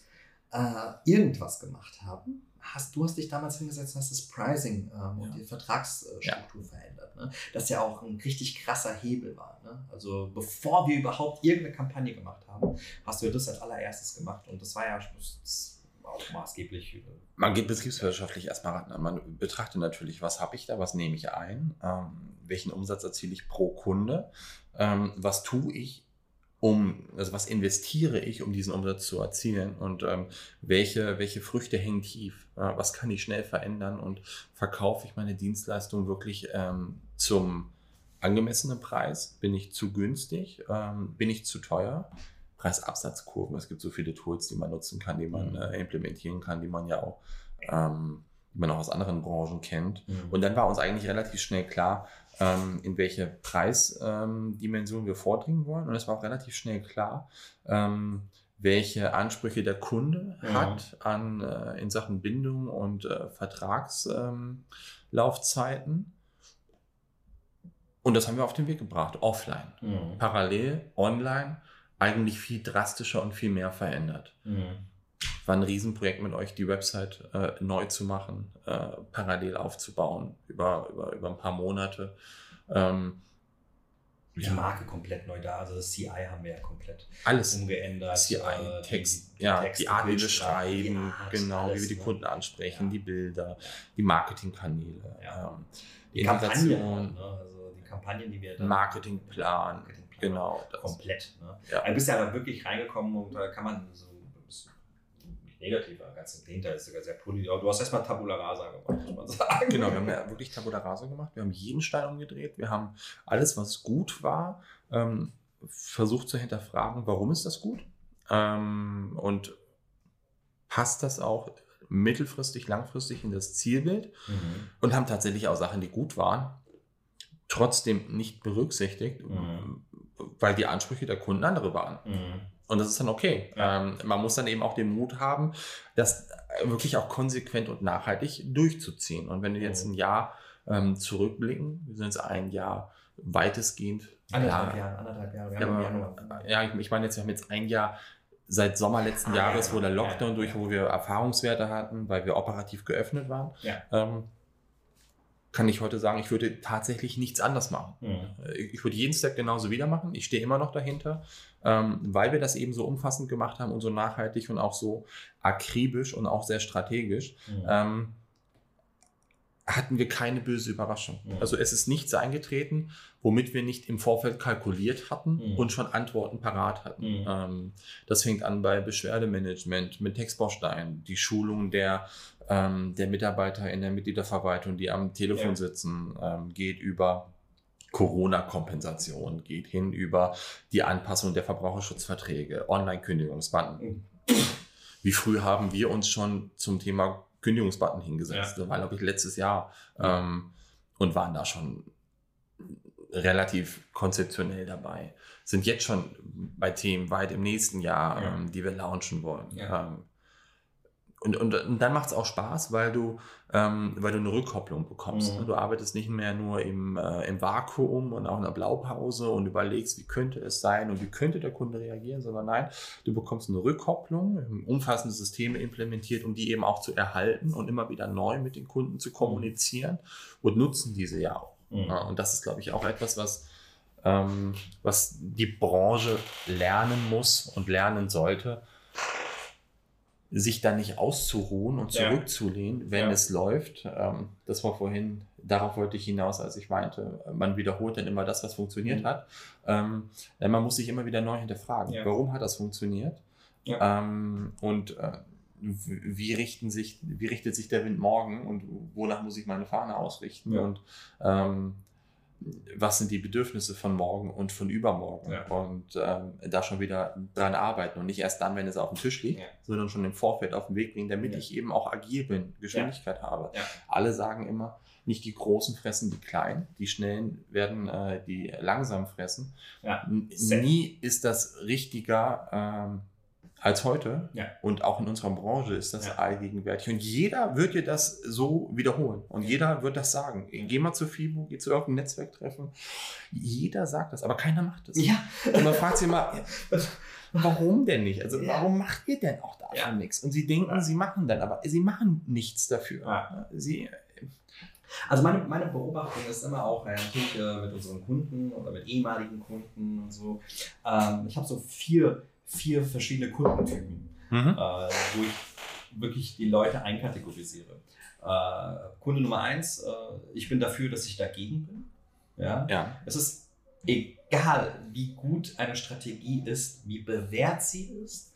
[SPEAKER 1] äh, irgendwas gemacht haben, hast, du hast dich damals hingesetzt und hast das Pricing ähm, und
[SPEAKER 2] Ja.
[SPEAKER 1] die Vertragsstruktur verändert. Ne? Das ja auch ein richtig krasser Hebel war. Ne? Also bevor wir überhaupt irgendeine Kampagne gemacht haben, hast du das als allererstes gemacht. Und das war ja das auch maßgeblich. äh,
[SPEAKER 2] Man geht betriebswirtschaftlich erstmal ran. Man betrachtet natürlich, was habe ich da, was nehme ich ein, ähm, welchen Umsatz erziele ich pro Kunde, ähm, was tue ich, um, also was investiere ich, um diesen Umsatz zu erzielen? Und ähm, welche, welche Früchte hängen tief, äh, was kann ich schnell verändern? Und verkaufe ich meine Dienstleistung wirklich ähm, zum angemessenen Preis, bin ich zu günstig, ähm, bin ich zu teuer, Preisabsatzkurven, es gibt so viele Tools, die man nutzen kann, die man mhm. äh, implementieren kann, die man ja auch ähm, die man auch aus anderen Branchen kennt. Mhm. Und dann war uns eigentlich relativ schnell klar, ähm, in welche Preisdimension ähm, wir vordringen wollen. Und es war auch relativ schnell klar, ähm, welche Ansprüche der Kunde ja. hat an, äh, in Sachen Bindung und äh, Vertragslaufzeiten. und das haben wir auf den Weg gebracht, offline. Mhm. Parallel, online, eigentlich viel drastischer und viel mehr verändert. Mhm war ein Riesenprojekt mit euch, die Website äh, neu zu machen, äh, parallel aufzubauen über, über, über ein paar Monate. Ähm,
[SPEAKER 1] die ja. Marke komplett neu da, also das CI haben wir ja komplett
[SPEAKER 2] alles
[SPEAKER 1] umgeändert.
[SPEAKER 2] CI, äh, Text, die, ja, Text, die Art, wie wir schreiben, Art, genau, alles, wie wir die ne? Kunden ansprechen, ja. die Bilder, die Marketingkanäle,
[SPEAKER 1] ja. ähm, die, die Kampagnen, ne? also die Kampagnen, die wir
[SPEAKER 2] dann Marketingplan, Marketingplan genau,
[SPEAKER 1] das. komplett. Ne? Ja. Du bist ja aber wirklich reingekommen und da kann man so negativer. Ganz dahinter ist sogar sehr positiv. Aber du hast erstmal Tabula Rasa gemacht, muss man sagen.
[SPEAKER 2] Genau, wir haben ja wirklich Tabula Rasa gemacht. Wir haben jeden Stein umgedreht. Wir haben alles, was gut war, ähm, versucht zu hinterfragen, warum ist das gut? Ähm, und passt das auch mittelfristig, langfristig in das Zielbild? Mhm. Und haben tatsächlich auch Sachen, die gut waren, trotzdem nicht berücksichtigt, mhm. weil die Ansprüche der Kunden andere waren. Mhm. Und das ist dann okay. Ja. Ähm, man muss dann eben auch den Mut haben, das wirklich auch konsequent und nachhaltig durchzuziehen. Und wenn wir jetzt mhm. ein Jahr ähm, zurückblicken, wir sind jetzt ein Jahr weitestgehend.
[SPEAKER 1] Anderthalb Jahre, anderthalb Jahre.
[SPEAKER 2] Ja, ja, ich, ich meine jetzt, wir haben jetzt ein Jahr seit Sommer letzten ah, Jahres, ja, wo der Lockdown ja, durch, wo wir Erfahrungswerte hatten, weil wir operativ geöffnet waren. Ähm, kann ich heute sagen, ich würde tatsächlich nichts anders machen. Mhm. Ich würde jeden Step genauso wieder machen. Ich stehe immer noch dahinter, ähm, weil wir das eben so umfassend gemacht haben und so nachhaltig und auch so akribisch und auch sehr strategisch. Mhm. Ähm, hatten wir keine böse Überraschung. Mhm. Also es ist nichts eingetreten, womit wir nicht im Vorfeld kalkuliert hatten mhm. und schon Antworten parat hatten. Mhm. Ähm, das fängt an bei Beschwerdemanagement, mit Textbausteinen, die Schulung der, ähm, der Mitarbeiter in der Mitgliederverwaltung, die am Telefon ja. sitzen, ähm, geht über Corona-Kompensation, geht hin über die Anpassung der Verbraucherschutzverträge, Online-Kündigungsbanden. Mhm. Wie früh haben wir uns schon zum Thema Kündigungsbutton hingesetzt. Ja. Das war, glaube ich, letztes Jahr ähm, und waren da schon relativ konzeptionell dabei. Sind jetzt schon bei Themen weit im nächsten Jahr, ja. ähm, die wir launchen wollen. Ja. Ähm, und, und, und dann macht es auch Spaß, weil du, ähm, weil du eine Rückkopplung bekommst. Mhm. Du arbeitest nicht mehr nur im, äh, im Vakuum und auch in der Blaupause und überlegst, wie könnte es sein und wie könnte der Kunde reagieren, sondern nein, du bekommst eine Rückkopplung, umfassende Systeme implementiert, um die eben auch zu erhalten und immer wieder neu mit den Kunden zu kommunizieren und nutzen diese ja auch. Mhm. Ja, und das ist, glaube ich, auch etwas, was, ähm, was die Branche lernen muss und lernen sollte sich dann nicht auszuruhen und zurückzulehnen, wenn ja. es läuft. Ähm, das war vorhin, darauf wollte ich hinaus, als ich meinte, man wiederholt dann immer das, was funktioniert mhm. hat. Ähm, man muss sich immer wieder neu hinterfragen, ja. warum hat das funktioniert? Ja. Ähm, und äh, wie richten sich, wie richtet sich der Wind morgen und wonach muss ich meine Fahne ausrichten? Und ähm, was sind die Bedürfnisse von morgen und von übermorgen ja. und ähm, da schon wieder dran arbeiten und nicht erst dann, wenn es auf dem Tisch liegt, ja. sondern schon im Vorfeld auf den Weg bringen, damit ja. ich eben auch agil bin, Geschwindigkeit habe. Alle sagen immer, nicht die Großen fressen die Kleinen, die Schnellen werden äh, die langsam fressen. Nie ist das richtiger. Ähm, als heute. Ja. Und auch in unserer Branche ist das ja. allgegenwärtig. Und jeder wird dir das so wiederholen. Und ja. jeder wird das sagen. Geh mal zu FIBO, geh zu irgendeinem Netzwerktreffen. Jeder sagt das, aber keiner macht das.
[SPEAKER 1] Ja.
[SPEAKER 2] Und man fragt sich immer, warum denn nicht? Also warum macht ihr denn auch davon nichts? Und sie denken, sie machen dann, aber sie machen nichts dafür. Sie,
[SPEAKER 1] also meine, meine Beobachtung ist immer auch natürlich äh, mit unseren Kunden oder mit ehemaligen Kunden und so. Ähm, ich habe so vier vier verschiedene Kundentypen, mhm. äh, wo ich wirklich die Leute einkategorisiere. Äh, Kunde Nummer eins, äh, ich bin dafür, dass ich dagegen bin. Ja? ja. Es ist egal wie gut eine Strategie ist, wie bewährt sie ist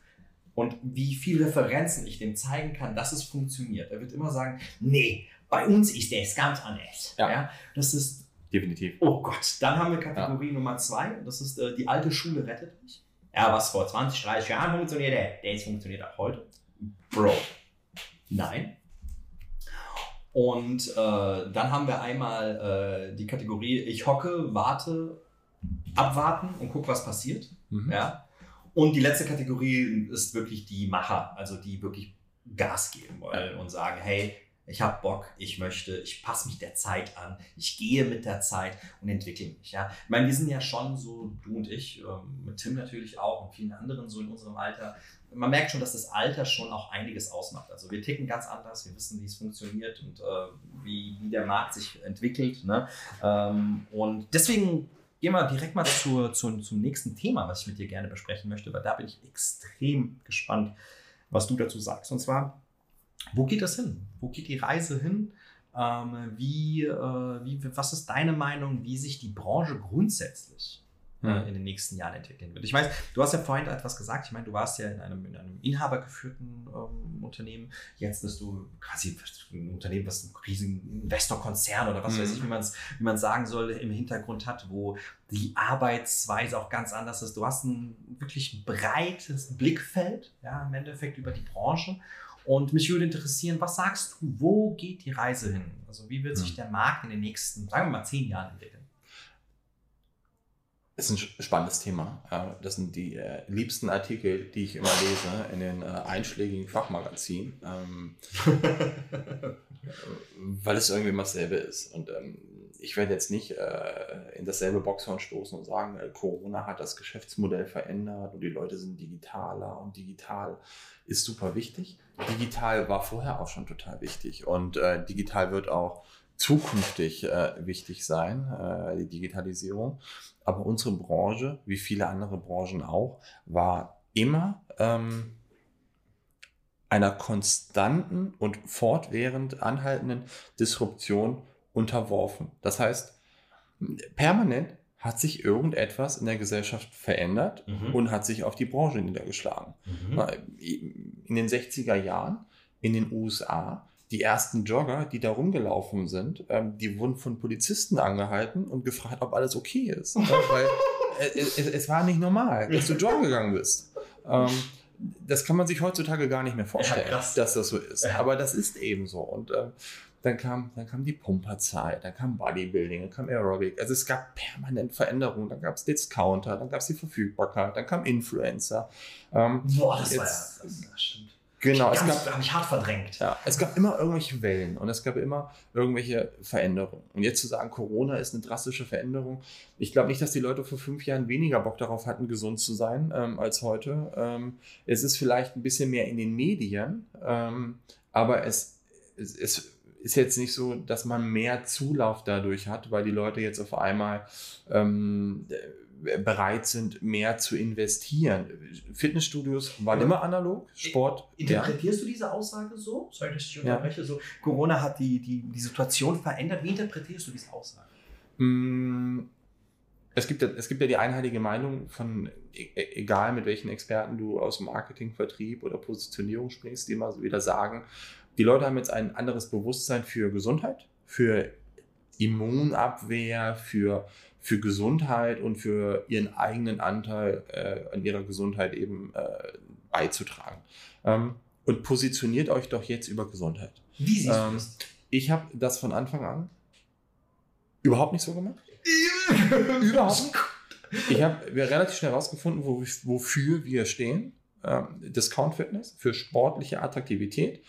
[SPEAKER 1] und wie viele Referenzen ich dem zeigen kann, dass es funktioniert. Er wird immer sagen, nee, bei uns ist das ganz anders.
[SPEAKER 2] Ja.
[SPEAKER 1] Ja, das ist
[SPEAKER 2] Definitiv.
[SPEAKER 1] Oh Gott, dann haben wir Kategorie Nummer zwei. Das ist äh, die alte Schule rettet mich. Ja, was vor 20, 30 Jahren funktioniert, der, der funktioniert auch heute. Bro. Nein. Und äh, dann haben wir einmal äh, die Kategorie Ich hocke, warte, abwarten und guck, was passiert.
[SPEAKER 2] Mhm.
[SPEAKER 1] Ja. Und die letzte Kategorie ist wirklich die Macher, also die wirklich Gas geben wollen und sagen, hey, ich habe Bock, ich möchte, ich passe mich der Zeit an, ich gehe mit der Zeit und entwickle mich. Ja. Ich meine, wir sind ja schon so, du und ich, ähm, mit Tim natürlich auch und vielen anderen so in unserem Alter. Man merkt schon, dass das Alter schon auch einiges ausmacht. Also wir ticken ganz anders, wir wissen, wie es funktioniert und äh, wie, wie der Markt sich entwickelt. Ne? Ähm, und deswegen gehen wir direkt mal zur, zur, zum nächsten Thema, was ich mit dir gerne besprechen möchte, weil da bin ich extrem gespannt, was du dazu sagst. Und zwar, wo geht das hin? Wo geht die Reise hin? Ähm, wie, äh, wie, was ist deine Meinung, wie sich die Branche grundsätzlich äh, in den nächsten Jahren entwickeln wird? Ich weiß, du hast ja vorhin etwas gesagt. Ich meine, du warst ja in einem, in einem inhabergeführten ähm, Unternehmen. Jetzt bist du quasi ein Unternehmen, was einen riesigen Investorkonzern oder was
[SPEAKER 2] Mhm.
[SPEAKER 1] weiß ich, wie man es wie man's sagen soll, im Hintergrund hat, wo die Arbeitsweise auch ganz anders ist. Du hast ein wirklich breites Blickfeld, ja, im Endeffekt über die Branche. Und mich würde interessieren, was sagst du, wo geht die Reise hin? Also wie wird sich
[SPEAKER 2] Hm.
[SPEAKER 1] der Markt in den nächsten, sagen wir mal, zehn Jahren entwickeln?
[SPEAKER 2] Ist ein spannendes Thema. Äh, Das sind die äh, liebsten Artikel, die ich immer lese in den äh, einschlägigen Fachmagazinen, ähm, weil es irgendwie immer dasselbe ist. Und ähm, ich werde jetzt nicht äh, in dasselbe Boxhorn stoßen und sagen, äh, Corona hat das Geschäftsmodell verändert und die Leute sind digitaler und digital ist super wichtig. Digital war vorher auch schon total wichtig und äh, digital wird auch zukünftig äh, wichtig sein, äh, die Digitalisierung. Aber unsere Branche, wie viele andere Branchen auch, war immer ähm, einer konstanten und fortwährend anhaltenden Disruption unterworfen. Das heißt, permanent hat sich irgendetwas in der Gesellschaft verändert
[SPEAKER 1] Mhm.
[SPEAKER 2] und hat sich auf die Branche niedergeschlagen. In den 60er Jahren in den USA, die ersten Jogger, die da rumgelaufen sind, ähm, die wurden von Polizisten angehalten und gefragt, ob alles okay ist. Weil es, es war nicht normal, dass du joggen gegangen bist. Ähm, das kann man sich heutzutage gar nicht mehr vorstellen,
[SPEAKER 1] Ja,
[SPEAKER 2] dass das so ist.
[SPEAKER 1] Ja.
[SPEAKER 2] Aber das ist eben so. Und ähm, dann kam, dann kam die Pumperzeit, dann kam Bodybuilding, dann kam Aerobic. Also es gab permanent Veränderungen. Dann gab es Discounter, dann gab es die Verfügbarkeit, dann kam Influencer. Ähm,
[SPEAKER 1] Boah, das war ja,
[SPEAKER 2] Jetzt-
[SPEAKER 1] das, das stimmt.
[SPEAKER 2] genau, es gab,
[SPEAKER 1] hab ich hart verdrängt.
[SPEAKER 2] ja, es gab immer irgendwelche Wellen und es gab immer irgendwelche Veränderungen. Und jetzt zu sagen, Corona ist eine drastische Veränderung, ich glaube nicht, dass die Leute vor fünf Jahren weniger Bock darauf hatten, gesund zu sein ähm, als heute. Ähm, es ist vielleicht ein bisschen mehr in den Medien, ähm, aber es, es, es ist jetzt nicht so, dass man mehr Zulauf dadurch hat, weil die Leute jetzt auf einmal ähm, äh, bereit sind, mehr zu investieren. Fitnessstudios waren
[SPEAKER 1] Ja.
[SPEAKER 2] immer analog, Sport. ja.
[SPEAKER 1] Interpretierst du diese Aussage so? Sorry, dass ich dich
[SPEAKER 2] Ja.
[SPEAKER 1] unterbreche. So, Corona hat die, die, die Situation verändert. Wie interpretierst du diese Aussage?
[SPEAKER 2] Mm, Es gibt, ja, es gibt ja die einheitliche Meinung von, e- e- egal mit welchen Experten du aus Marketing, Vertrieb oder Positionierung sprichst, die immer wieder sagen, die Leute haben jetzt ein anderes Bewusstsein für Gesundheit, für Immunabwehr, für, für Gesundheit und für ihren eigenen Anteil äh, an ihrer Gesundheit eben äh, beizutragen. Ähm, und positioniert euch doch jetzt über Gesundheit.
[SPEAKER 1] Wie siehst
[SPEAKER 2] Ähm,
[SPEAKER 1] du das?
[SPEAKER 2] Ich habe das von Anfang an überhaupt nicht so gemacht. Überhaupt nicht. Ich habe relativ schnell herausgefunden, wo, wofür wir stehen. Ähm, Discount Fitness für sportliche Attraktivität.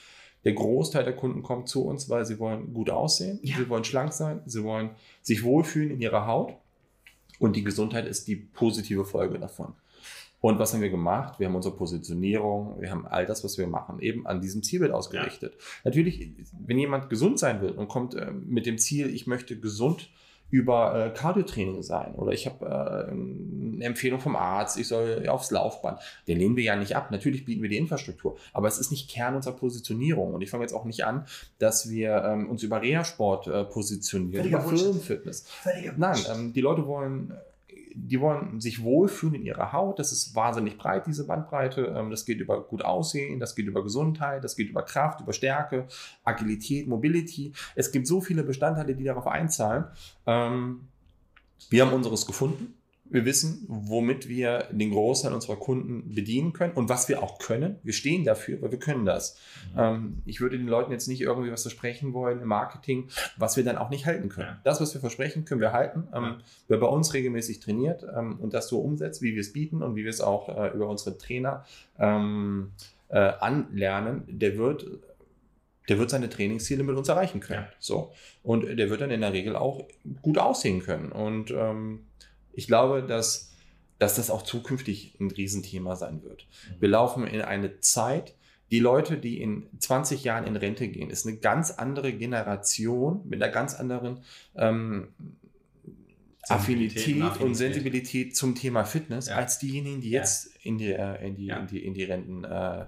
[SPEAKER 2] Der Großteil der Kunden kommt zu uns, weil sie wollen gut aussehen,
[SPEAKER 1] Ja.
[SPEAKER 2] sie wollen schlank sein, sie wollen sich wohlfühlen in ihrer Haut und die Gesundheit ist die positive Folge davon. Und was haben wir gemacht? Wir haben unsere Positionierung, wir haben all das, was wir machen, eben an diesem Zielbild ausgerichtet. Natürlich, wenn jemand gesund sein will und kommt äh, mit dem Ziel, ich möchte gesund über äh, Cardio-Training sein oder ich habe äh, eine Empfehlung vom Arzt, ich soll aufs Laufband, den lehnen wir ja nicht ab. Natürlich bieten wir die Infrastruktur, aber es ist nicht Kern unserer Positionierung. Und ich fange jetzt auch nicht an, dass wir ähm, uns über Reha-Sport äh, positionieren,
[SPEAKER 1] Völliger
[SPEAKER 2] über. Firmenfitness. Nein, ähm, die Leute wollen die wollen sich wohlfühlen in ihrer Haut. Das ist wahnsinnig breit, diese Bandbreite. Ähm, das geht über gut Aussehen, das geht über Gesundheit, das geht über Kraft, über Stärke, Agilität, Mobility. Es gibt so viele Bestandteile, die darauf einzahlen. Ähm, wir haben unseres gefunden wir wissen, womit wir den Großteil unserer Kunden bedienen können und was wir auch können. Wir stehen dafür, weil wir können das. Mhm. Ähm, ich würde den Leuten jetzt nicht irgendwie was versprechen wollen im Marketing, was wir dann auch nicht halten können. Ja. Das, was wir versprechen, können wir halten. Ähm, ja. Wer bei uns regelmäßig trainiert ähm, und das so umsetzt, wie wir es bieten und wie wir es auch äh, über unsere Trainer äh, anlernen, der wird der wird seine Trainingsziele mit uns erreichen können. Ja. So. Und der wird dann in der Regel auch gut aussehen können. Und ähm, ich glaube, dass, dass das auch zukünftig ein Riesenthema sein wird. Mhm. Wir laufen in eine Zeit, die Leute, die in 20 Jahren in Rente gehen, ist eine ganz andere Generation mit einer ganz anderen ähm, Affinität, Affinität, und Sensibilität zum Thema Fitness ja. als diejenigen, die jetzt ja. in, die, äh, in, die, ja. in, die, in die Renten äh,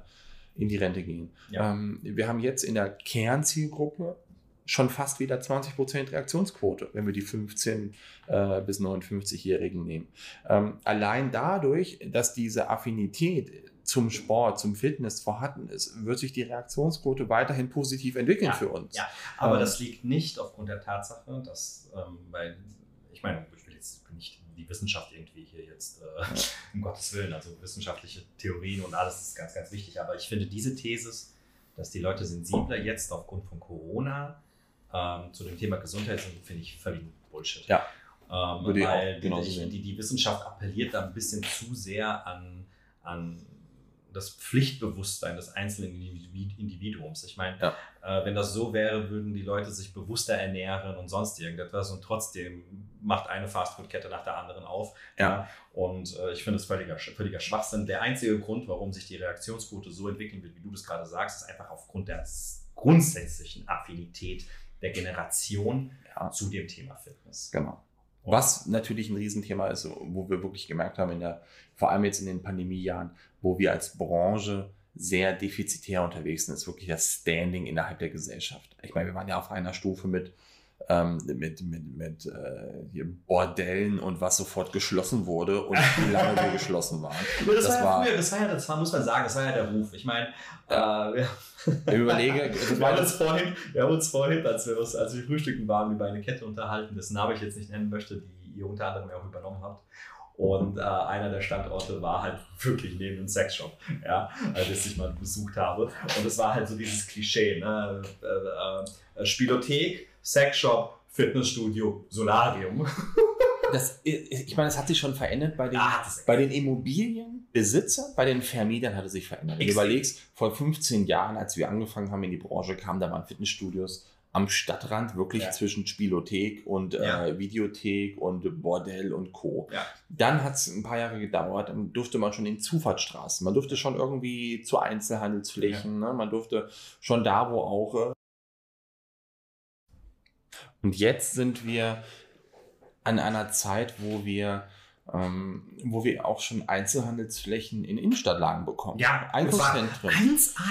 [SPEAKER 2] in die Rente gehen. Ähm, wir haben jetzt in der Kernzielgruppe schon fast wieder 20% Reaktionsquote, wenn wir die 15 äh, bis 59-Jährigen nehmen. Ähm, allein dadurch, dass diese Affinität zum Sport, zum Fitness vorhanden ist, wird sich die Reaktionsquote weiterhin positiv entwickeln
[SPEAKER 1] ja,
[SPEAKER 2] für uns.
[SPEAKER 1] Ja, aber ähm, das liegt nicht aufgrund der Tatsache, dass, ähm, weil, ich meine, ich will jetzt nicht die Wissenschaft irgendwie hier jetzt, äh, um Gottes Willen, also wissenschaftliche Theorien und alles ist ganz, ganz wichtig, aber ich finde diese These, dass die Leute sensibler jetzt aufgrund von Corona ähm, zu dem Thema Gesundheit sind, finde ich völlig Bullshit.
[SPEAKER 2] Ja.
[SPEAKER 1] Ähm, weil die, die, die, Wissenschaft appelliert da ein bisschen zu sehr an, an das Pflichtbewusstsein des einzelnen Individuums. Ich meine, ja. äh, wenn das so wäre, würden die Leute sich bewusster ernähren und sonst irgendetwas und trotzdem macht eine Fastfood-Kette nach der anderen auf. Ja. ja. Und äh, ich finde es völliger, völliger Schwachsinn. Der einzige Grund, warum sich die Reaktionsquote so entwickeln wird, wie du das gerade sagst, ist einfach aufgrund der grundsätzlichen Affinität der Generation ja. zu dem Thema Fitness.
[SPEAKER 2] Genau. Was natürlich ein Riesenthema ist, wo wir wirklich gemerkt haben, in der, vor allem jetzt in den Pandemiejahren, wo wir als Branche sehr defizitär unterwegs sind, ist wirklich das Standing innerhalb der Gesellschaft. Ich meine, wir waren ja auf einer Stufe mit ähm, mit, mit, mit äh, Bordellen und was sofort geschlossen wurde und wie lange wir geschlossen waren.
[SPEAKER 1] Ja, das, das, war ja früher, das war ja, das war, muss man sagen, das war ja der Ruf. Ich meine,
[SPEAKER 2] ja. äh, ich überlege,
[SPEAKER 1] wir haben, uns vorhin, wir haben uns vorhin, als wir, als wir frühstücken waren, über eine Kette unterhalten, dessen Namen ich jetzt nicht nennen möchte, die ihr unter anderem auch übernommen habt. Und äh, einer der Standorte war halt wirklich neben dem Sexshop, ja, als ich mal besucht habe. Und es war halt so dieses Klischee, ne? Äh, äh, Spielothek, Sexshop, Fitnessstudio, Solarium.
[SPEAKER 2] Das, ich meine, das hat sich schon verändert bei den, ah, bei den Immobilienbesitzern, bei den Vermietern hat es sich verändert. Wenn du überlegst, vor 15 Jahren, als wir angefangen haben in die Branche kamen, da waren Fitnessstudios am Stadtrand, wirklich ja. zwischen Spielothek und äh, ja. äh, Videothek und Bordell und Co. Ja. Dann hat es ein paar Jahre gedauert, dann durfte man schon in Zufahrtsstraßen, man durfte schon irgendwie zu Einzelhandelsflächen, ne? man durfte schon da, wo auch. Äh und jetzt sind wir an einer Zeit, wo wir ähm, wo wir auch schon Einzelhandelsflächen in Innenstadtlagen bekommen.
[SPEAKER 1] Ja,
[SPEAKER 2] Einkaufszentren.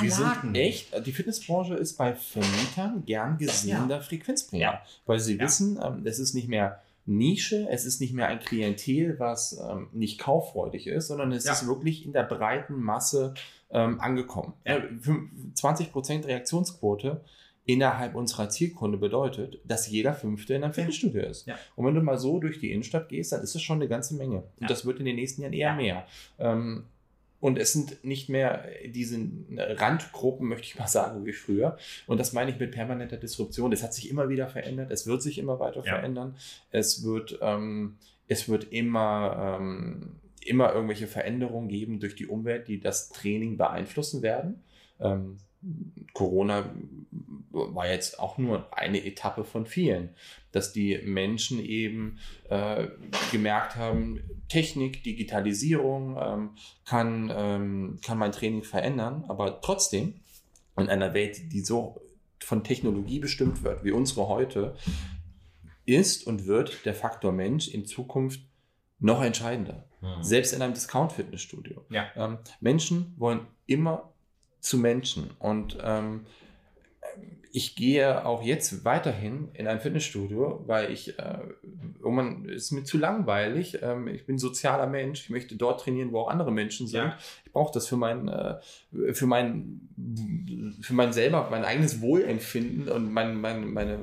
[SPEAKER 2] Die sind echt, die Fitnessbranche ist bei Vermietern gern gesehener ja. Frequenzbringer, ja. weil sie ja. wissen, ähm, es ist nicht mehr Nische, es ist nicht mehr ein Klientel, was ähm, nicht kauffreudig ist, sondern es ist wirklich in der breiten Masse ähm, angekommen. Ja. 20% Reaktionsquote innerhalb unserer Zielkunde bedeutet, dass jeder Fünfte in einem Fitnessstudio ist. Ja. Und wenn du mal so durch die Innenstadt gehst, dann ist das schon eine ganze Menge. Und ja. das wird in den nächsten Jahren eher ja. mehr. Ähm, und es sind nicht mehr diese Randgruppen, möchte ich mal sagen, wie früher. Und das meine ich mit permanenter Disruption. Das hat sich immer wieder verändert. Es wird sich immer weiter verändern. Es wird, ähm, es wird immer, ähm, immer irgendwelche Veränderungen geben durch die Umwelt, die das Training beeinflussen werden. Ähm, Corona war jetzt auch nur eine Etappe von vielen, dass die Menschen eben äh, gemerkt haben, Technik, Digitalisierung ähm, kann, ähm, kann mein Training verändern, aber trotzdem in einer Welt, die so von Technologie bestimmt wird, wie unsere heute, ist und wird der Faktor Mensch in Zukunft noch entscheidender. Mhm. Selbst in einem Discount-Fitnessstudio.
[SPEAKER 1] Ja.
[SPEAKER 2] Ähm, Menschen wollen immer zu Menschen und ähm, ich gehe auch jetzt weiterhin in ein Fitnessstudio, weil ich äh, irgendwann ist mir zu langweilig. Ähm, ich bin sozialer Mensch. Ich möchte dort trainieren, wo auch andere Menschen sind. Ja. Ich brauche das für mein, äh, für mein, für mein selber, mein eigenes Wohlempfinden und mein, mein, meine,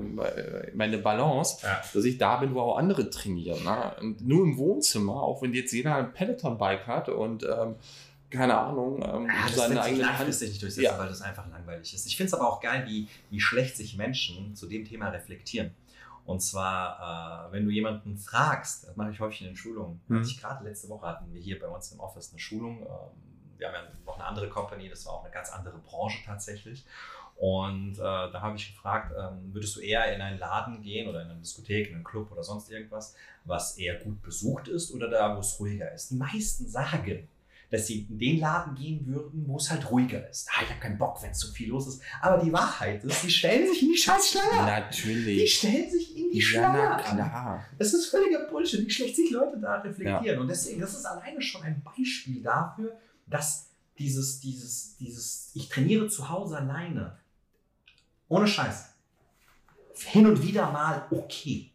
[SPEAKER 2] meine Balance, ja. dass ich da bin, wo auch andere trainieren. Ne? Und nur im Wohnzimmer, auch wenn jetzt jeder ein Peloton-Bike hat und ähm, keine Ahnung, ähm,
[SPEAKER 1] ja, seine eigene langfristig nicht durchsetzen, ja. weil das einfach langweilig ist. Ich finde es aber auch geil, wie, wie schlecht sich Menschen zu dem Thema reflektieren. Und zwar, äh, wenn du jemanden fragst, das mache ich häufig in den Schulungen. Mhm. Ich gerade letzte Woche hatten wir hier bei uns im Office eine Schulung. Ähm, wir haben ja noch eine andere Company, das war auch eine ganz andere Branche tatsächlich. Und äh, da habe ich gefragt, ähm, würdest du eher in einen Laden gehen oder in eine Diskothek, in einen Club oder sonst irgendwas, was eher gut besucht ist oder da, wo es ruhiger ist? Die meisten sagen, dass sie in den Laden gehen würden, wo es halt ruhiger ist. Ah, ich habe keinen Bock, wenn es zu viel los ist. Aber die Wahrheit ist, die stellen sich in die scheiß Schlange.
[SPEAKER 2] Natürlich.
[SPEAKER 1] Die stellen sich in die ja, Schlange. Na, klar. Das ist völliger Bullshit, wie schlecht sich Leute da reflektieren. Ja. Und deswegen, das ist alleine schon ein Beispiel dafür, dass dieses, dieses, dieses, ich trainiere zu Hause alleine. Ohne Scheiß. Hin und wieder mal okay.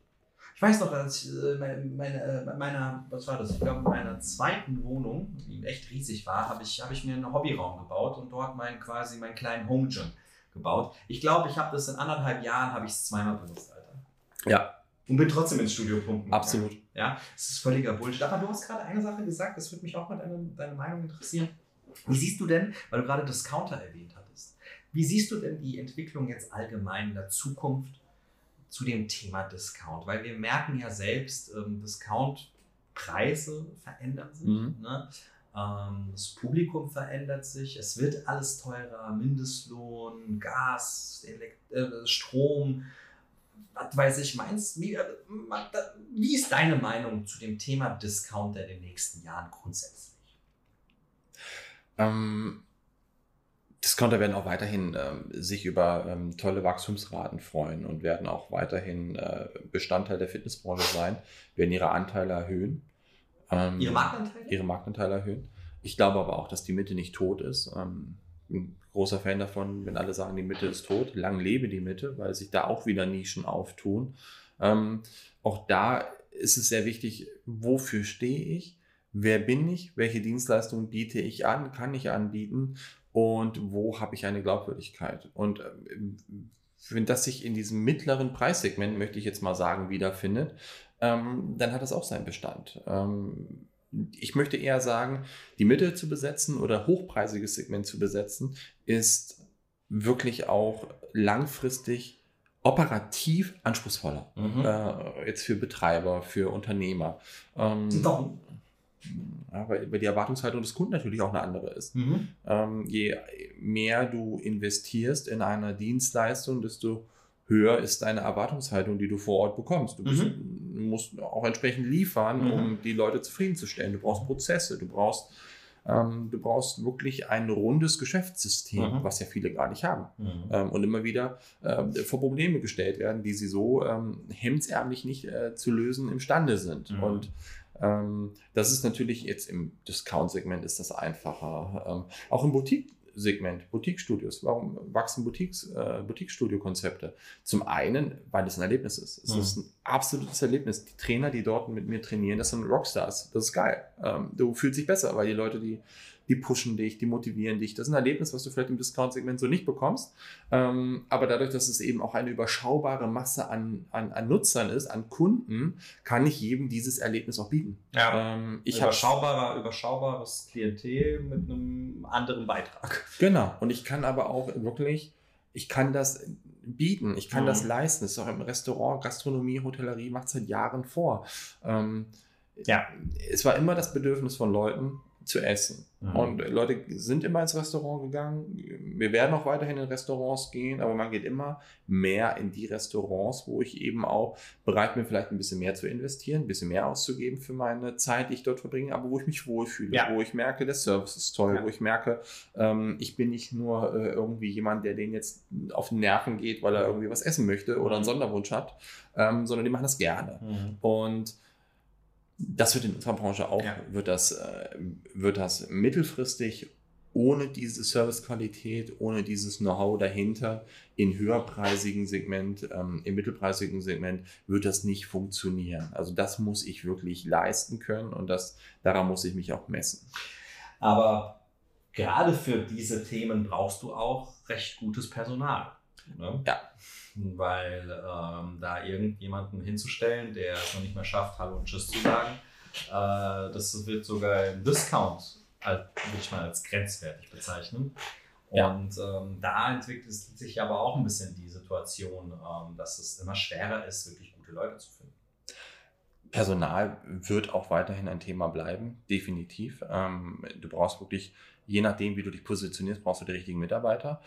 [SPEAKER 1] Ich weiß noch, als ich äh, meine, äh, meiner, was war das? Ich glaube, in meiner zweiten Wohnung, die echt riesig war, habe ich, hab ich mir einen Hobbyraum gebaut und dort mein, quasi meinen kleinen Home Gym gebaut. Ich glaube, ich habe das in anderthalb Jahren, habe ich es zweimal benutzt, Alter.
[SPEAKER 2] Ja.
[SPEAKER 1] Und bin trotzdem ins Studio pumpen.
[SPEAKER 2] Absolut.
[SPEAKER 1] Ja, es ist völliger Bullshit. Aber du hast gerade eine Sache gesagt, das würde mich auch mal deine, deine Meinung interessieren. Wie siehst du denn, weil du gerade Discounter erwähnt hattest, wie siehst du denn die Entwicklung jetzt allgemein in der Zukunft zu dem Thema Discount, weil wir merken ja selbst, ähm, Discount-Preise verändern sich. Mhm. Ne? Ähm, das Publikum verändert sich, es wird alles teurer, Mindestlohn, Gas, Elekt äh, Strom, was weiß ich, meinst wie, äh, wie ist deine Meinung zu dem Thema Discount in den nächsten Jahren grundsätzlich?
[SPEAKER 2] Ähm, Discounter werden auch weiterhin ähm, sich über ähm, tolle Wachstumsraten freuen und werden auch weiterhin äh, Bestandteil der Fitnessbranche sein, werden ihre Anteile erhöhen.
[SPEAKER 1] Ähm, ihre Marktanteile?
[SPEAKER 2] Ihre Marktanteile erhöhen. Ich glaube aber auch, dass die Mitte nicht tot ist. Ähm, ein großer Fan davon, wenn alle sagen, die Mitte ist tot. Lang lebe die Mitte, weil sich da auch wieder Nischen auftun. Ähm, auch da ist es sehr wichtig, wofür stehe ich? Wer bin ich? Welche Dienstleistungen biete ich an? Kann ich anbieten? Und wo habe ich eine Glaubwürdigkeit. Und ähm, wenn das sich in diesem mittleren Preissegment, möchte ich jetzt mal sagen, wiederfindet, ähm, dann hat das auch seinen Bestand. Ähm, ich möchte eher sagen, die Mitte zu besetzen oder hochpreisiges Segment zu besetzen, ist wirklich auch langfristig operativ anspruchsvoller. Mhm. Äh, jetzt für Betreiber, für Unternehmer. Ähm,
[SPEAKER 1] Doch.
[SPEAKER 2] Ja, weil, die Erwartungshaltung des Kunden natürlich auch eine andere ist. Mhm. Ähm, je mehr du investierst in eine Dienstleistung, desto höher ist deine Erwartungshaltung, die du vor Ort bekommst. Du bist, mhm. musst auch entsprechend liefern, mhm. um die Leute zufriedenzustellen. Du brauchst Prozesse, du brauchst, ähm, du brauchst wirklich ein rundes Geschäftssystem, mhm. was ja viele gar nicht haben. Mhm. Ähm, und immer wieder äh, vor Probleme gestellt werden, die sie so ähm, hemdsärmlich nicht äh, zu lösen imstande sind. Mhm. Und ähm, das ist natürlich jetzt im Discount-Segment ist das einfacher. Ähm, auch im Boutique Segment, Boutique-Studios. Warum wachsen Boutiques, äh, Boutique-Studio-Konzepte? Zum einen, weil es ein Erlebnis ist. Es mhm. ist ein absolutes Erlebnis. Die Trainer, die dort mit mir trainieren, das sind Rockstars. Das ist geil. Ähm, du fühlst dich besser, weil die Leute, die die pushen dich, die motivieren dich. Das ist ein Erlebnis, was du vielleicht im Discount-Segment so nicht bekommst. Ähm, aber dadurch, dass es eben auch eine überschaubare Masse an, an, an Nutzern ist, an Kunden, kann ich jedem dieses Erlebnis auch bieten.
[SPEAKER 1] Ja. Ähm, ich Überschaubarer, überschaubares Klientel mit einem anderen Beitrag.
[SPEAKER 2] Genau. Und ich kann aber auch wirklich, ich kann das bieten, ich kann mhm. das leisten. Das ist auch im Restaurant, Gastronomie, Hotellerie macht es seit Jahren vor. Ähm, ja. Es war immer das Bedürfnis von Leuten, zu essen. Mhm. Und Leute sind immer ins Restaurant gegangen. Wir werden auch weiterhin in Restaurants gehen, aber man geht immer mehr in die Restaurants, wo ich eben auch bereit bin, vielleicht ein bisschen mehr zu investieren, ein bisschen mehr auszugeben für meine Zeit, die ich dort verbringe, aber wo ich mich wohlfühle, ja. wo ich merke, der Service ist toll, ja. wo ich merke, ähm, ich bin nicht nur äh, irgendwie jemand, der den jetzt auf den Nerven geht, weil er irgendwie was essen möchte oder einen mhm. Sonderwunsch hat, ähm, sondern die machen das gerne. Mhm. Und das wird in unserer Branche auch, ja. wird, das, äh, wird das mittelfristig ohne diese Servicequalität, ohne dieses Know-how dahinter in höherpreisigen Segment, ähm, im mittelpreisigen Segment wird das nicht funktionieren. Also das muss ich wirklich leisten können und das, daran muss ich mich auch messen.
[SPEAKER 1] Aber gerade für diese Themen brauchst du auch recht gutes Personal. Ne?
[SPEAKER 2] Ja.
[SPEAKER 1] Weil ähm, da irgendjemanden hinzustellen, der es noch nicht mehr schafft, Hallo und Tschüss zu sagen, äh, das wird sogar im Discount würde ich mal als grenzwertig bezeichnen. Ja. Und ähm, da entwickelt sich aber auch ein bisschen die Situation, ähm, dass es immer schwerer ist, wirklich gute Leute zu finden.
[SPEAKER 2] Personal wird auch weiterhin ein Thema bleiben, definitiv. Ähm, du brauchst wirklich, je nachdem, wie du dich positionierst, brauchst du die richtigen Mitarbeiter.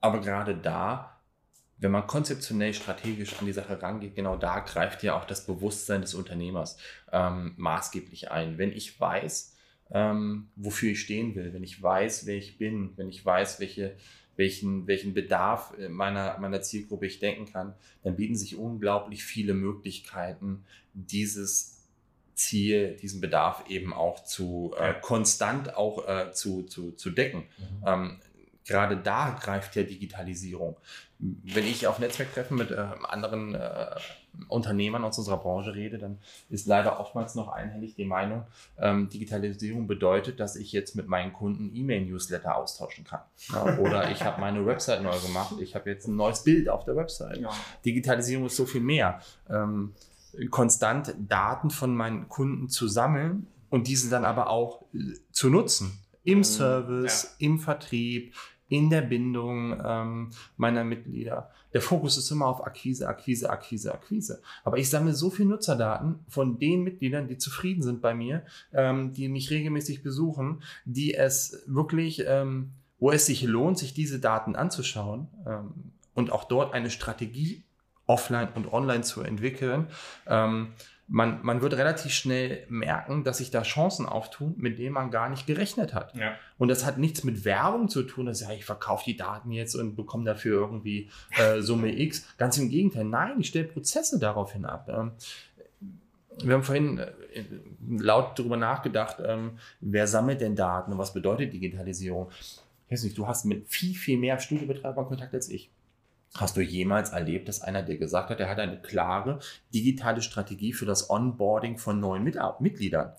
[SPEAKER 2] Aber gerade da, wenn man konzeptionell strategisch an die Sache rangeht, genau da greift ja auch das Bewusstsein des Unternehmers ähm, maßgeblich ein. Wenn ich weiß, ähm, wofür ich stehen will, wenn ich weiß, wer ich bin, wenn ich weiß, welche, welchen, welchen Bedarf meiner, meiner Zielgruppe ich denken kann, dann bieten sich unglaublich viele Möglichkeiten, dieses Ziel, diesen Bedarf eben auch zu äh, konstant auch äh, zu, zu, zu decken. Mhm. Ähm, gerade da greift ja Digitalisierung. Wenn ich auf Netzwerktreffen mit äh, anderen äh, Unternehmern aus unserer Branche rede, dann ist leider oftmals noch einhellig die Meinung, ähm, Digitalisierung bedeutet, dass ich jetzt mit meinen Kunden E-Mail-Newsletter austauschen kann. Ja, oder ich habe meine Website neu gemacht, ich habe jetzt ein neues Bild auf der Website. Ja. Digitalisierung ist so viel mehr. Ähm, konstant Daten von meinen Kunden zu sammeln und diese dann aber auch äh, zu nutzen. Im mhm. Service, ja. im Vertrieb, in der Bindung ähm, meiner Mitglieder. Der Fokus ist immer auf Akquise, Akquise, Akquise, Akquise. Aber ich sammle so viel Nutzerdaten von den Mitgliedern, die zufrieden sind bei mir, ähm, die mich regelmäßig besuchen, die es wirklich, ähm, wo es sich lohnt, sich diese Daten anzuschauen ähm, und auch dort eine Strategie offline und online zu entwickeln. Man, man wird relativ schnell merken, dass sich da Chancen auftun, mit denen man gar nicht gerechnet hat. Ja. Und das hat nichts mit Werbung zu tun, dass ja, ich verkaufe die Daten jetzt und bekomme dafür irgendwie äh, Summe X. Ganz im Gegenteil, nein, ich stelle Prozesse darauf hin ab. Ähm, wir haben vorhin äh, laut darüber nachgedacht, ähm, wer sammelt denn Daten und was bedeutet Digitalisierung? Ich weiß nicht, du hast mit viel, viel mehr Studiobetreibern Kontakt als ich. Hast du jemals erlebt, dass einer dir gesagt hat, er hat eine klare digitale Strategie für das Onboarding von neuen Mitgliedern?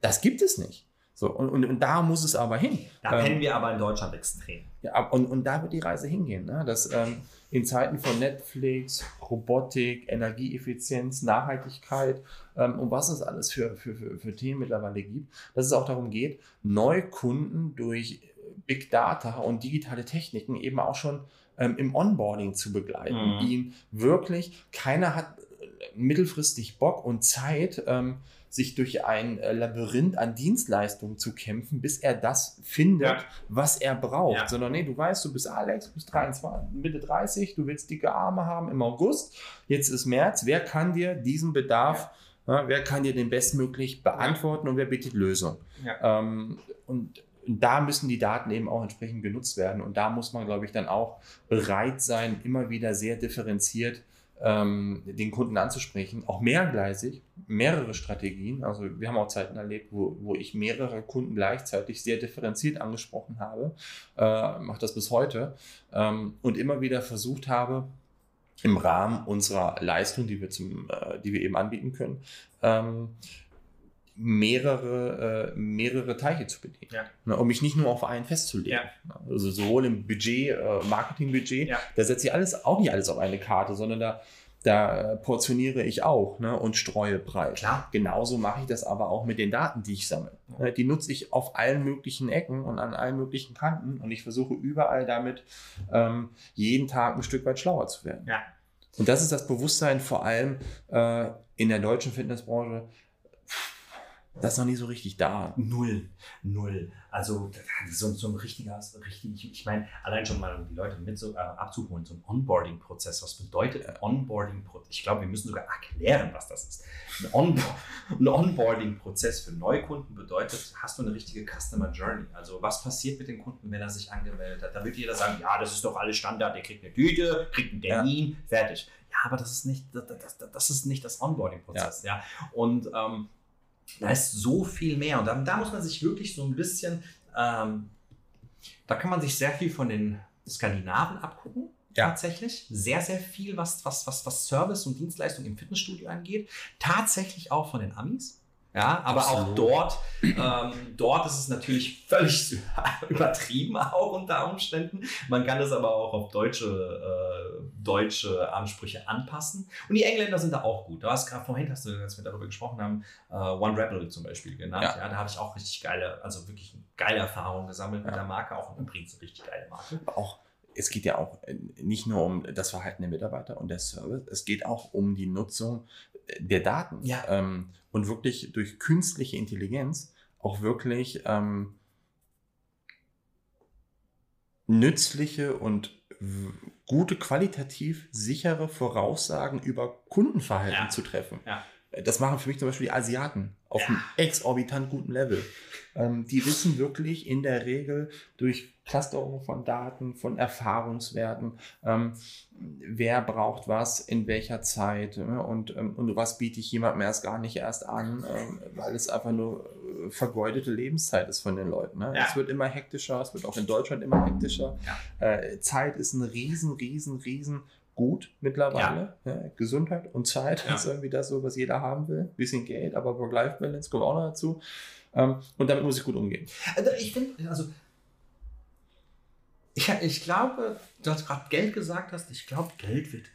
[SPEAKER 2] Das gibt es nicht. So, und, und, und da muss es aber hin.
[SPEAKER 1] Da ähm, kennen wir aber in Deutschland extrem.
[SPEAKER 2] Ja, und, und da wird die Reise hingehen. Ne? Dass ähm, in Zeiten von Netflix, Robotik, Energieeffizienz, Nachhaltigkeit ähm, und was es alles für, für, für, für Themen mittlerweile gibt, dass es auch darum geht, Neukunden durch Big Data und digitale Techniken eben auch schon ähm, im Onboarding zu begleiten. Mhm. Ihn wirklich, keiner hat äh, mittelfristig Bock und Zeit, ähm, sich durch ein äh, Labyrinth an Dienstleistungen zu kämpfen, bis er das findet, ja. was er braucht. Ja. Sondern nee, du weißt, du bist Alex, du bist 23, Mitte 30, du willst dicke Arme haben im August, jetzt ist März, wer kann dir diesen Bedarf, ja. wer kann dir den bestmöglich beantworten und wer bietet Lösung? Ähm, und da müssen die Daten eben auch entsprechend genutzt werden. Und da muss man, glaube ich, dann auch bereit sein, immer wieder sehr differenziert ähm, den Kunden anzusprechen, auch mehrgleisig, mehrere Strategien. Also wir haben auch Zeiten erlebt, wo, wo ich mehrere Kunden gleichzeitig sehr differenziert angesprochen habe, äh, mache das bis heute ähm, und immer wieder versucht habe, im Rahmen unserer Leistung, die wir, zum, äh, die wir eben anbieten können, ähm, mehrere, äh, mehrere Teiche zu bedienen. Ja. Ne, um mich nicht nur auf einen festzulegen. Ja. Also sowohl im Budget, äh, Marketingbudget, ja. da setze ich alles, auch nicht alles auf eine Karte, sondern da, da äh, portioniere ich auch ne, und streue breit. Klar. Genauso mache ich das aber auch mit den Daten, die ich sammle. Ja. Die nutze ich auf allen möglichen Ecken und an allen möglichen Kanten und ich versuche überall damit ähm, jeden Tag ein Stück weit schlauer zu werden. Ja. Und das ist das Bewusstsein vor allem äh, in der deutschen Fitnessbranche, das ist noch nie so richtig da.
[SPEAKER 1] Null. Null. Also so, so ein richtiger, richtig, ich meine, allein schon mal um die Leute mit so, äh, abzuholen, so ein Onboarding-Prozess. Was bedeutet ein Onboarding-Prozess? Ich glaube, wir müssen sogar erklären, was das ist. Ein, On ein Onboarding-Prozess für Neukunden bedeutet, hast du eine richtige Customer Journey. Also was passiert mit dem Kunden, wenn er sich angemeldet hat? Da wird jeder sagen, ja, das ist doch alles Standard, der kriegt eine Tüte, kriegt einen Termin, ja. fertig. Ja, aber das ist nicht das, das, das, ist nicht das Onboarding-Prozess. Ja. ja. Und ähm, da ist so viel mehr. Und da, da muss man sich wirklich so ein bisschen ähm, da kann man sich sehr viel von den Skandinaven abgucken.
[SPEAKER 2] Ja.
[SPEAKER 1] Tatsächlich. Sehr, sehr viel, was, was, was, was Service und Dienstleistung im Fitnessstudio angeht. Tatsächlich auch von den Amis. Ja, aber auch
[SPEAKER 2] Absolut.
[SPEAKER 1] dort, ähm, dort ist es natürlich völlig übertrieben auch unter Umständen. Man kann es aber auch auf deutsche, äh, deutsche Ansprüche anpassen. Und die Engländer sind da auch gut. Du hast gerade vorhin, hast du, als wir darüber gesprochen haben, äh, One Rebel zum Beispiel genannt.
[SPEAKER 2] Ja.
[SPEAKER 1] Ja, da habe ich auch richtig geile, also wirklich geile Erfahrungen gesammelt mit
[SPEAKER 2] Ja.
[SPEAKER 1] der Marke. Auch übrigens eine richtig geile Marke.
[SPEAKER 2] auch, es geht ja auch äh, nicht nur um das Verhalten der Mitarbeiter und der Service, es geht auch um die Nutzung äh, der Daten.
[SPEAKER 1] Ja.
[SPEAKER 2] Ähm, und wirklich durch künstliche Intelligenz auch wirklich ähm, nützliche und gute, qualitativ sichere Voraussagen über Kundenverhalten
[SPEAKER 1] Ja.
[SPEAKER 2] zu treffen.
[SPEAKER 1] Ja.
[SPEAKER 2] Das machen für mich zum Beispiel die Asiaten auf
[SPEAKER 1] Ja.
[SPEAKER 2] einem exorbitant guten Level. Ähm, die wissen wirklich in der Regel durch Clusterung von Daten, von Erfahrungswerten, ähm, wer braucht was, in welcher Zeit ne? und, ähm, und was biete ich jemandem erst gar nicht erst an, ähm, weil es einfach nur äh, vergeudete Lebenszeit ist von den Leuten. Ne?
[SPEAKER 1] Ja.
[SPEAKER 2] Es wird immer hektischer, es wird auch in Deutschland immer hektischer.
[SPEAKER 1] Ja.
[SPEAKER 2] Äh, Zeit ist ein riesen, riesen, riesen Gut mittlerweile. Ja. Gesundheit und Zeit
[SPEAKER 1] Ja.
[SPEAKER 2] ist irgendwie das so, was jeder haben will. Bisschen Geld, aber Work-Life-Balance kommt auch noch dazu. Ähm, und damit muss ich gut umgehen.
[SPEAKER 1] Also ich finde, also ich, ich glaube, du hast gerade Geld gesagt hast, ich glaube, Geld wird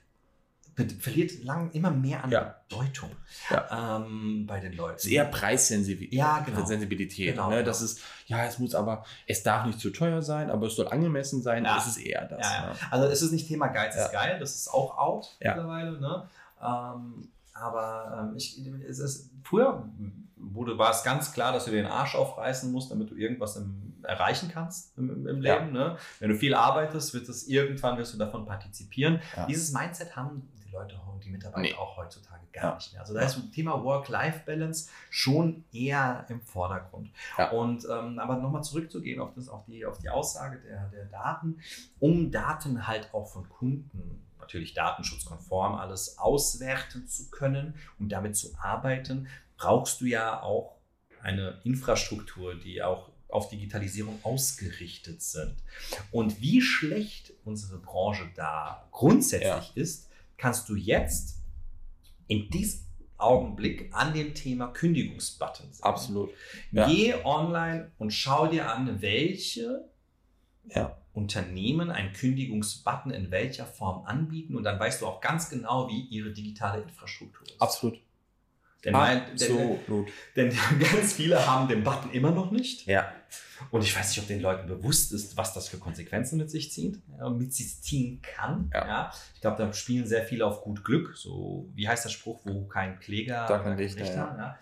[SPEAKER 1] verliert lang immer mehr an
[SPEAKER 2] Ja.
[SPEAKER 1] Bedeutung
[SPEAKER 2] Ja.
[SPEAKER 1] ähm, bei den Leuten.
[SPEAKER 2] Es ist eher Preissensibilität.
[SPEAKER 1] Ja, genau.
[SPEAKER 2] Sensibilität.
[SPEAKER 1] Genau,
[SPEAKER 2] ne?
[SPEAKER 1] genau.
[SPEAKER 2] Das ist, ja, es muss aber, es darf nicht zu teuer sein, aber es soll angemessen sein.
[SPEAKER 1] Ja.
[SPEAKER 2] Das ist eher das. Ne?
[SPEAKER 1] Also es ist nicht Thema Geiz ist geil, das ist auch out mittlerweile. Ne? Ähm, aber ähm, ich, es ist, früher wurde, war es ganz klar, dass du dir den Arsch aufreißen musst, damit du irgendwas im, erreichen kannst im, im, im
[SPEAKER 2] Ja.
[SPEAKER 1] Leben. Ne? Wenn du viel arbeitest, wird es irgendwann wirst du davon partizipieren.
[SPEAKER 2] Ja.
[SPEAKER 1] Dieses Mindset haben die Leute, die Mitarbeiter
[SPEAKER 2] Nee.
[SPEAKER 1] auch heutzutage gar
[SPEAKER 2] Ja.
[SPEAKER 1] nicht mehr. Also da ist das Thema Work-Life-Balance schon eher im Vordergrund.
[SPEAKER 2] Ja.
[SPEAKER 1] Und ähm, aber nochmal zurückzugehen auf, das, auf, die, auf die Aussage der, der Daten, um Daten halt auch von Kunden, natürlich datenschutzkonform, alles auswerten zu können und damit zu arbeiten, brauchst du ja auch eine Infrastruktur, die auch auf Digitalisierung ausgerichtet sind. Und wie schlecht unsere Branche da grundsätzlich ist, kannst du jetzt in diesem Augenblick an dem Thema Kündigungsbutton sehen.
[SPEAKER 2] Absolut. Ja.
[SPEAKER 1] Geh online und schau dir an, welche
[SPEAKER 2] Ja.
[SPEAKER 1] Unternehmen einen Kündigungsbutton in welcher Form anbieten und dann weißt du auch ganz genau, wie ihre digitale Infrastruktur ist.
[SPEAKER 2] Absolut.
[SPEAKER 1] Denn, mein, denn,
[SPEAKER 2] Absolut.
[SPEAKER 1] denn ganz viele haben den Button immer noch nicht.
[SPEAKER 2] Ja.
[SPEAKER 1] Und ich weiß nicht, ob den Leuten bewusst ist, was das für Konsequenzen mit sich zieht, ja, mit sich ziehen kann.
[SPEAKER 2] Ja.
[SPEAKER 1] Ja. Ich glaube, da spielen sehr viele auf gut Glück. So, wie heißt der Spruch, wo kein Kläger,
[SPEAKER 2] Da kein
[SPEAKER 1] oder
[SPEAKER 2] Richter, ja.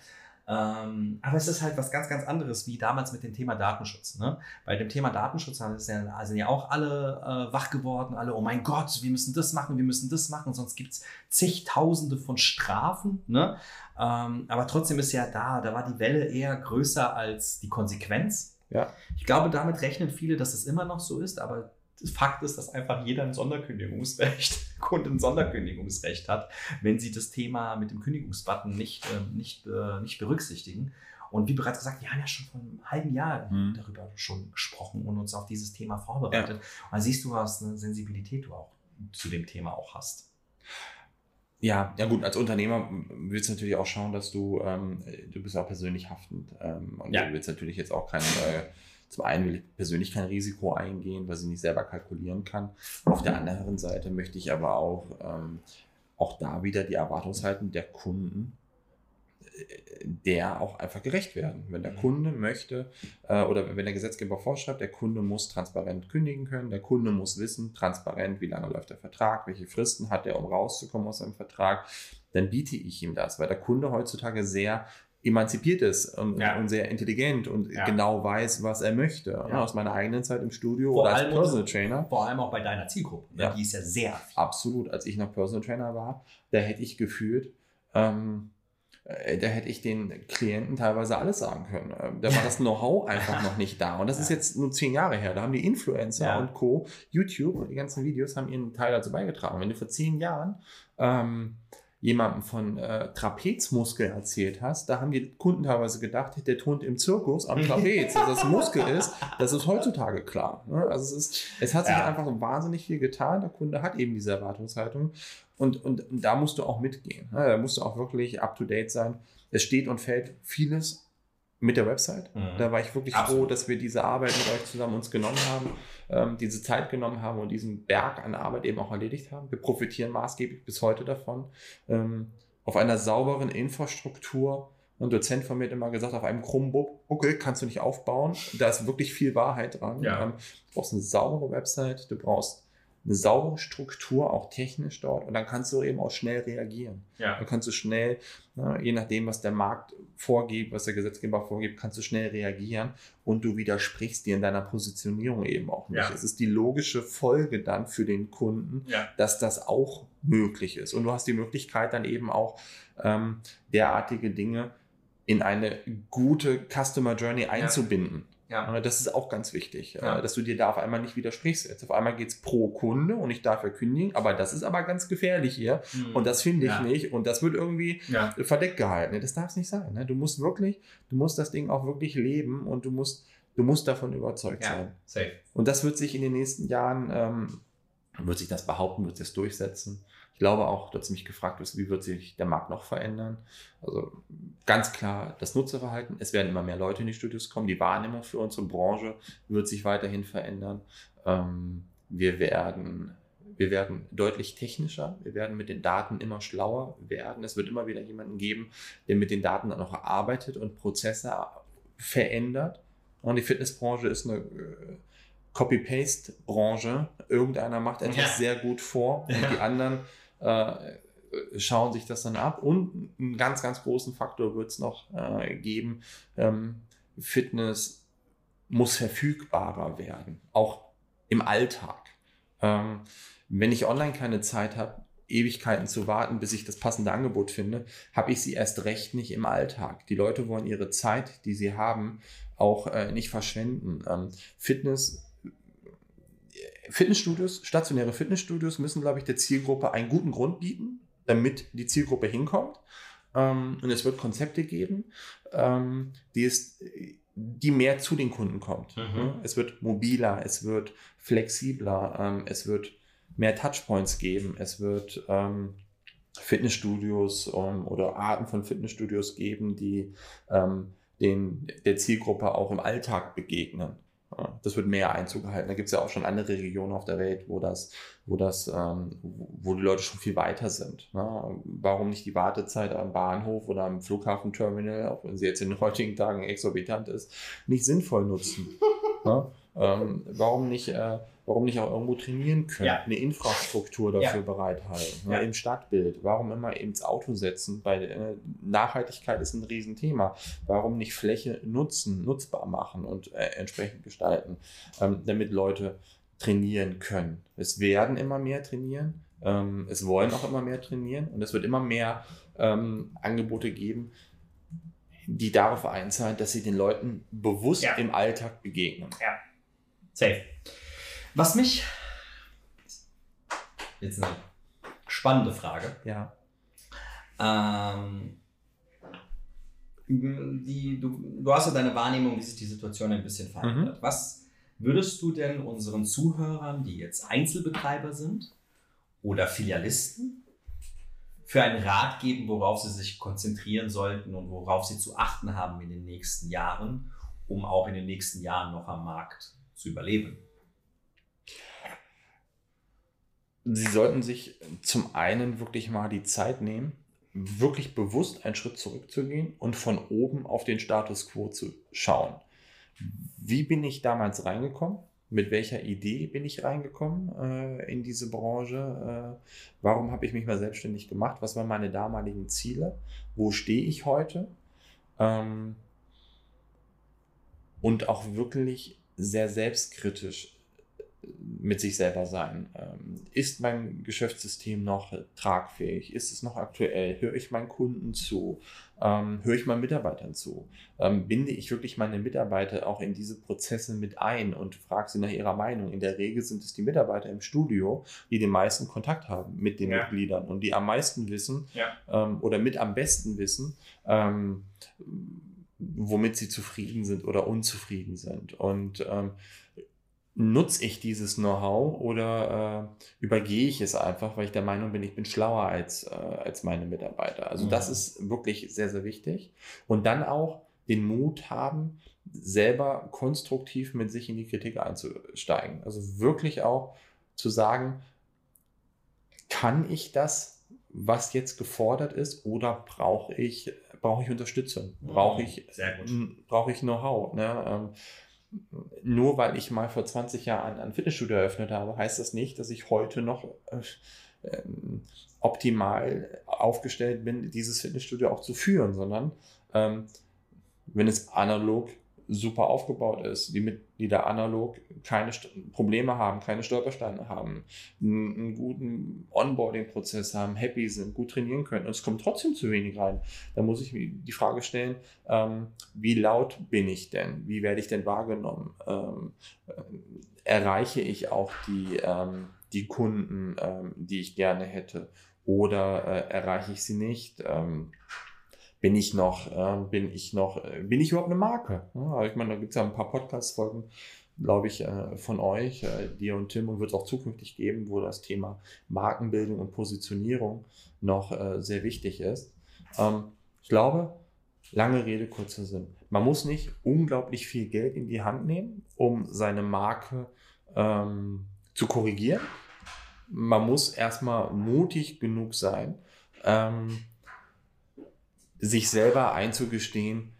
[SPEAKER 1] Ähm, aber es ist halt was ganz, ganz anderes, wie damals mit dem Thema Datenschutz. Ne? Bei dem Thema Datenschutz ja, sind ja auch alle äh, wach geworden, alle, oh mein Gott, wir müssen das machen, wir müssen das machen, sonst gibt es zigtausende von Strafen. Ne? Ähm, aber trotzdem ist ja da, da war die Welle eher größer als die Konsequenz.
[SPEAKER 2] Ja.
[SPEAKER 1] Ich glaube, damit rechnen viele, dass es immer noch so ist, aber Fakt ist, dass einfach jeder ein Sonderkündigungsrecht, Kunde ein Sonderkündigungsrecht hat, wenn sie das Thema mit dem Kündigungsbutton nicht, ähm, nicht, äh, nicht berücksichtigen. Und wie bereits gesagt, wir haben ja schon vor einem halben Jahr
[SPEAKER 2] Mhm.
[SPEAKER 1] darüber schon gesprochen und uns auf dieses Thema vorbereitet. Und da siehst du, was eine Sensibilität du auch zu dem Thema auch hast.
[SPEAKER 2] Ja, ja gut, als Unternehmer willst du natürlich auch schauen, dass du, ähm, du bist auch persönlich haftend. Ähm, und
[SPEAKER 1] Ja.
[SPEAKER 2] du willst natürlich jetzt auch kein, äh, zum einen will ich persönlich kein Risiko eingehen, was ich nicht selber kalkulieren kann. Auf der anderen Seite möchte ich aber auch, ähm, auch da wieder die Erwartungshalten der Kunden, äh, der auch einfach gerecht werden. Wenn der
[SPEAKER 1] Mhm.
[SPEAKER 2] Kunde möchte äh, oder wenn der Gesetzgeber vorschreibt, der Kunde muss transparent kündigen können, der Kunde muss wissen, transparent, wie lange läuft der Vertrag, welche Fristen hat er, um rauszukommen aus seinem Vertrag, dann biete ich ihm das, weil der Kunde heutzutage sehr emanzipiert ist und,
[SPEAKER 1] Ja.
[SPEAKER 2] und sehr intelligent und
[SPEAKER 1] Ja.
[SPEAKER 2] genau weiß, was er möchte.
[SPEAKER 1] Ja.
[SPEAKER 2] Aus meiner eigenen Zeit im Studio
[SPEAKER 1] Vor
[SPEAKER 2] oder als Personal Trainer.
[SPEAKER 1] Vor allem auch bei deiner Zielgruppe. ne? Die ist ja sehr viel.
[SPEAKER 2] Absolut. Als ich noch Personal Trainer war, da hätte ich gefühlt, ähm, äh, da hätte ich den Klienten teilweise alles sagen können. Ähm, Da war das Know-how einfach noch nicht da. Und das ist
[SPEAKER 1] Ja.
[SPEAKER 2] jetzt nur zehn Jahre her. Da haben die Influencer
[SPEAKER 1] Ja.
[SPEAKER 2] und Co., YouTube und die ganzen Videos haben ihren Teil dazu beigetragen. Wenn du vor zehn Jahren ähm, jemandem von äh, Trapezmuskel erzählt hast, da haben die Kunden teilweise gedacht, der tont im Zirkus am Trapez, dass das Muskel ist. Das ist heutzutage klar. Ne? Also es, ist, es hat sich ja. einfach wahnsinnig viel getan. Der Kunde hat eben diese Erwartungshaltung. Und, und, und da musst du auch mitgehen. Ne? Da musst du auch wirklich up-to-date sein. Es steht und fällt vieles mit der Website. Mhm. Da war ich wirklich Absolut. froh, dass wir diese Arbeit mit euch zusammen uns genommen haben, ähm, diese Zeit genommen haben und diesen Berg an Arbeit eben auch erledigt haben. Wir profitieren maßgeblich bis heute davon. Ähm, auf einer sauberen Infrastruktur. Ein Dozent von mir hat immer gesagt, auf einem krummen Buckel kannst du nicht aufbauen. Da ist wirklich viel Wahrheit dran. Ja. Ähm, du brauchst eine saubere Website, du brauchst eine saubere Struktur, auch technisch dort. Und dann kannst du eben auch schnell reagieren. Ja. Dann kannst du schnell, ne, je nachdem, was der Markt vorgibt, was der Gesetzgeber vorgibt, kannst du schnell reagieren und du widersprichst dir in deiner Positionierung eben auch nicht. Ja. Es ist die logische Folge dann für den Kunden, ja. dass das auch möglich ist. Und du hast die Möglichkeit dann eben auch ähm, derartige Dinge in eine gute Customer Journey einzubinden. Ja. Das ist auch ganz wichtig, äh, ja. dass du dir da auf einmal nicht widersprichst. Jetzt auf einmal geht es pro Kunde und ich darf verkündigen, aber das ist aber ganz gefährlich hier mhm. und das finde ich ja. nicht und das wird irgendwie ja. verdeckt gehalten. Das darf es nicht sein. Ne? Du musst wirklich, du musst das Ding auch wirklich leben und du musst, du musst davon überzeugt sein. Safe. Und das wird sich in den nächsten Jahren, ähm, wird sich das behaupten, wird sich das durchsetzen. Ich glaube auch, dass mich gefragt ist, wie wird sich der Markt noch verändern. Also ganz klar das Nutzerverhalten. Es werden immer mehr Leute in die Studios kommen. Die Wahrnehmung für unsere Branche wird sich weiterhin verändern. Ähm, wir werden wir werden deutlich technischer, wir werden mit den Daten immer schlauer werden. Es wird immer wieder jemanden geben, der mit den Daten dann auch arbeitet und Prozesse verändert. Und die Fitnessbranche ist eine äh, Copy-Paste-Branche. Irgendeiner macht etwas ja. sehr gut vor und ja. die anderen schauen sich das dann ab. Und einen ganz, ganz großen Faktor wird es noch äh, geben. Ähm, Fitness muss verfügbarer werden, auch im Alltag. Ähm, wenn ich online keine Zeit habe, Ewigkeiten zu warten, bis ich das passende Angebot finde, habe ich sie erst recht nicht im Alltag. Die Leute wollen ihre Zeit, die sie haben, auch äh, nicht verschwenden. Ähm, Fitness Fitnessstudios, stationäre Fitnessstudios müssen, glaube ich, der Zielgruppe einen guten Grund bieten, damit die Zielgruppe hinkommt. Ähm, und es wird Konzepte geben, ähm, die, es, die mehr zu den Kunden kommt. Mhm. Es wird mobiler, es wird flexibler, ähm, es wird mehr Touchpoints geben, es wird Fitnessstudios oder Arten von Fitnessstudios geben, die den, der Zielgruppe auch im Alltag begegnen. Das wird mehr Einzug gehalten. Da gibt es ja auch schon andere Regionen auf der Welt, wo das, wo das, ähm, wo die Leute schon viel weiter sind. Ne? Warum nicht die Wartezeit am Bahnhof oder am Flughafenterminal, auch wenn sie jetzt in den heutigen Tagen exorbitant ist, nicht sinnvoll nutzen? ne? ähm, warum nicht äh, warum nicht auch irgendwo trainieren können, ja. eine Infrastruktur dafür ja. bereithalten, ja. im Stadtbild, warum immer ins Auto setzen, weil äh, Nachhaltigkeit ist ein Riesenthema, warum nicht Fläche nutzen, nutzbar machen und äh, entsprechend gestalten, ähm, damit Leute trainieren können. Es werden immer mehr trainieren, ähm, es wollen auch immer mehr trainieren und es wird immer mehr ähm, Angebote geben, die darauf einzahlen, dass sie den Leuten bewusst im Alltag begegnen. Ja,
[SPEAKER 1] safe. Was mich. Jetzt eine spannende Frage. Ja. Ähm, die, du, du hast ja deine Wahrnehmung, wie sich die Situation ein bisschen verändert. Mhm. Was würdest du denn unseren Zuhörern, die jetzt Einzelbetreiber sind oder Filialisten, für einen Rat geben, worauf sie sich konzentrieren sollten und worauf sie zu achten haben in den nächsten Jahren, um auch in den nächsten Jahren noch am Markt zu überleben?
[SPEAKER 2] Sie sollten sich zum einen wirklich mal die Zeit nehmen, wirklich bewusst einen Schritt zurückzugehen und von oben auf den Status quo zu schauen. Wie bin ich damals reingekommen? Mit welcher Idee bin ich reingekommen äh, in diese Branche? Äh, warum habe ich mich mal selbstständig gemacht? Was waren meine damaligen Ziele? Wo stehe ich heute? Ähm, und auch wirklich sehr selbstkritisch mit sich selber sein. Ähm, ist mein Geschäftssystem noch tragfähig? Ist es noch aktuell? Höre ich meinen Kunden zu? Ähm, höre ich meinen Mitarbeitern zu? Ähm, binde ich wirklich meine Mitarbeiter auch in diese Prozesse mit ein und frage sie nach ihrer Meinung? In der Regel sind es die Mitarbeiter im Studio, die den meisten Kontakt haben mit den ja. Mitgliedern und die am meisten wissen ja. oder mit am besten wissen, womit sie zufrieden sind oder unzufrieden sind. Und nutze ich dieses Know-how oder äh, übergehe ich es einfach, weil ich der Meinung bin, ich bin schlauer als, äh, als meine Mitarbeiter. Also ja. das ist wirklich sehr, sehr wichtig. Und dann auch den Mut haben, selber konstruktiv mit sich in die Kritik einzusteigen. Also wirklich auch zu sagen, kann ich das, was jetzt gefordert ist, oder brauche ich, brauche ich Unterstützung? Brauche ich, brauche ich Know-how? Ne? Ähm, nur weil ich mal vor 20 Jahren ein Fitnessstudio eröffnet habe, heißt das nicht, dass ich heute noch äh, äh, optimal aufgestellt bin, dieses Fitnessstudio auch zu führen, sondern ähm, wenn es analog super aufgebaut ist, die Mitglieder analog keine St Probleme haben, keine Stolpersteine haben, einen, guten Onboarding-Prozess haben, happy sind, gut trainieren können und es kommt trotzdem zu wenig rein, dann muss ich mir die Frage stellen, ähm, wie laut bin ich denn? Wie werde ich denn wahrgenommen? Ähm, äh, erreiche ich auch die, ähm, die Kunden, ähm, die ich gerne hätte? Oder äh, erreiche ich sie nicht? Ähm, bin ich noch, äh, bin ich noch, bin ich überhaupt eine Marke? Ja, ich meine, da gibt es ja ein paar Podcast-Folgen, glaube ich, äh, von euch, äh, dir und Tim, und wird es auch zukünftig geben, wo das Thema Markenbildung und Positionierung noch äh, sehr wichtig ist. Ähm, ich glaube, lange Rede, kurzer Sinn. Man muss nicht unglaublich viel Geld in die Hand nehmen, um seine Marke ähm, zu korrigieren. Man muss erstmal mutig genug sein, ähm, sich selber einzugestehen,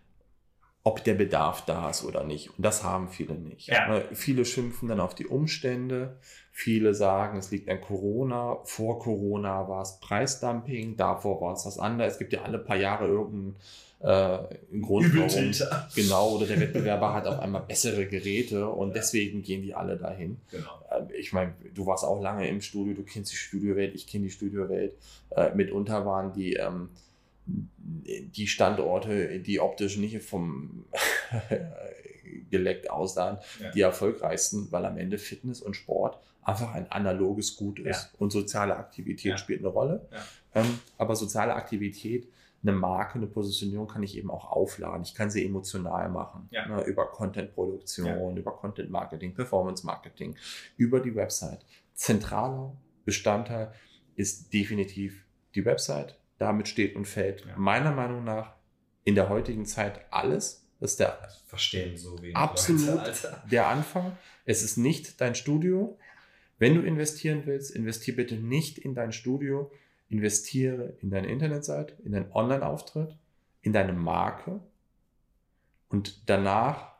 [SPEAKER 2] ob der Bedarf da ist oder nicht. Und das haben viele nicht. Ja. Ne, viele schimpfen dann auf die Umstände. Viele sagen, es liegt an Corona. Vor Corona war es Preisdumping, davor war es was anderes. Es gibt ja alle paar Jahre irgendeinen äh, Grund, warum. Genau, oder der Wettbewerber hat auf einmal bessere Geräte und ja. deswegen gehen die alle dahin. Genau. Äh, ich meine, du warst auch lange im Studio, du kennst die Studiowelt, ich kenne die Studiowelt. Äh, mitunter waren die ähm, die Standorte, die optisch nicht vom geleckt aussahen, ja. die erfolgreichsten, weil am Ende Fitness und Sport einfach ein analoges Gut ist. Ja. Und soziale Aktivität ja. spielt eine Rolle. Ähm, aber soziale Aktivität, eine Marke, eine Positionierung kann ich eben auch aufladen. Ich kann sie emotional machen. Ne, über Content-Produktion, über Content-Marketing, Performance-Marketing, über die Website. Zentraler Bestandteil ist definitiv die Website, damit steht und fällt ja. meiner Meinung nach in der heutigen Zeit alles. Das ist der
[SPEAKER 1] Verstehen so wenig
[SPEAKER 2] absolut Leute, der Anfang. Es ist nicht dein Studio. Wenn du investieren willst, investier bitte nicht in dein Studio, investiere in deine Internetseite, in deinen Online-Auftritt, in deine Marke und danach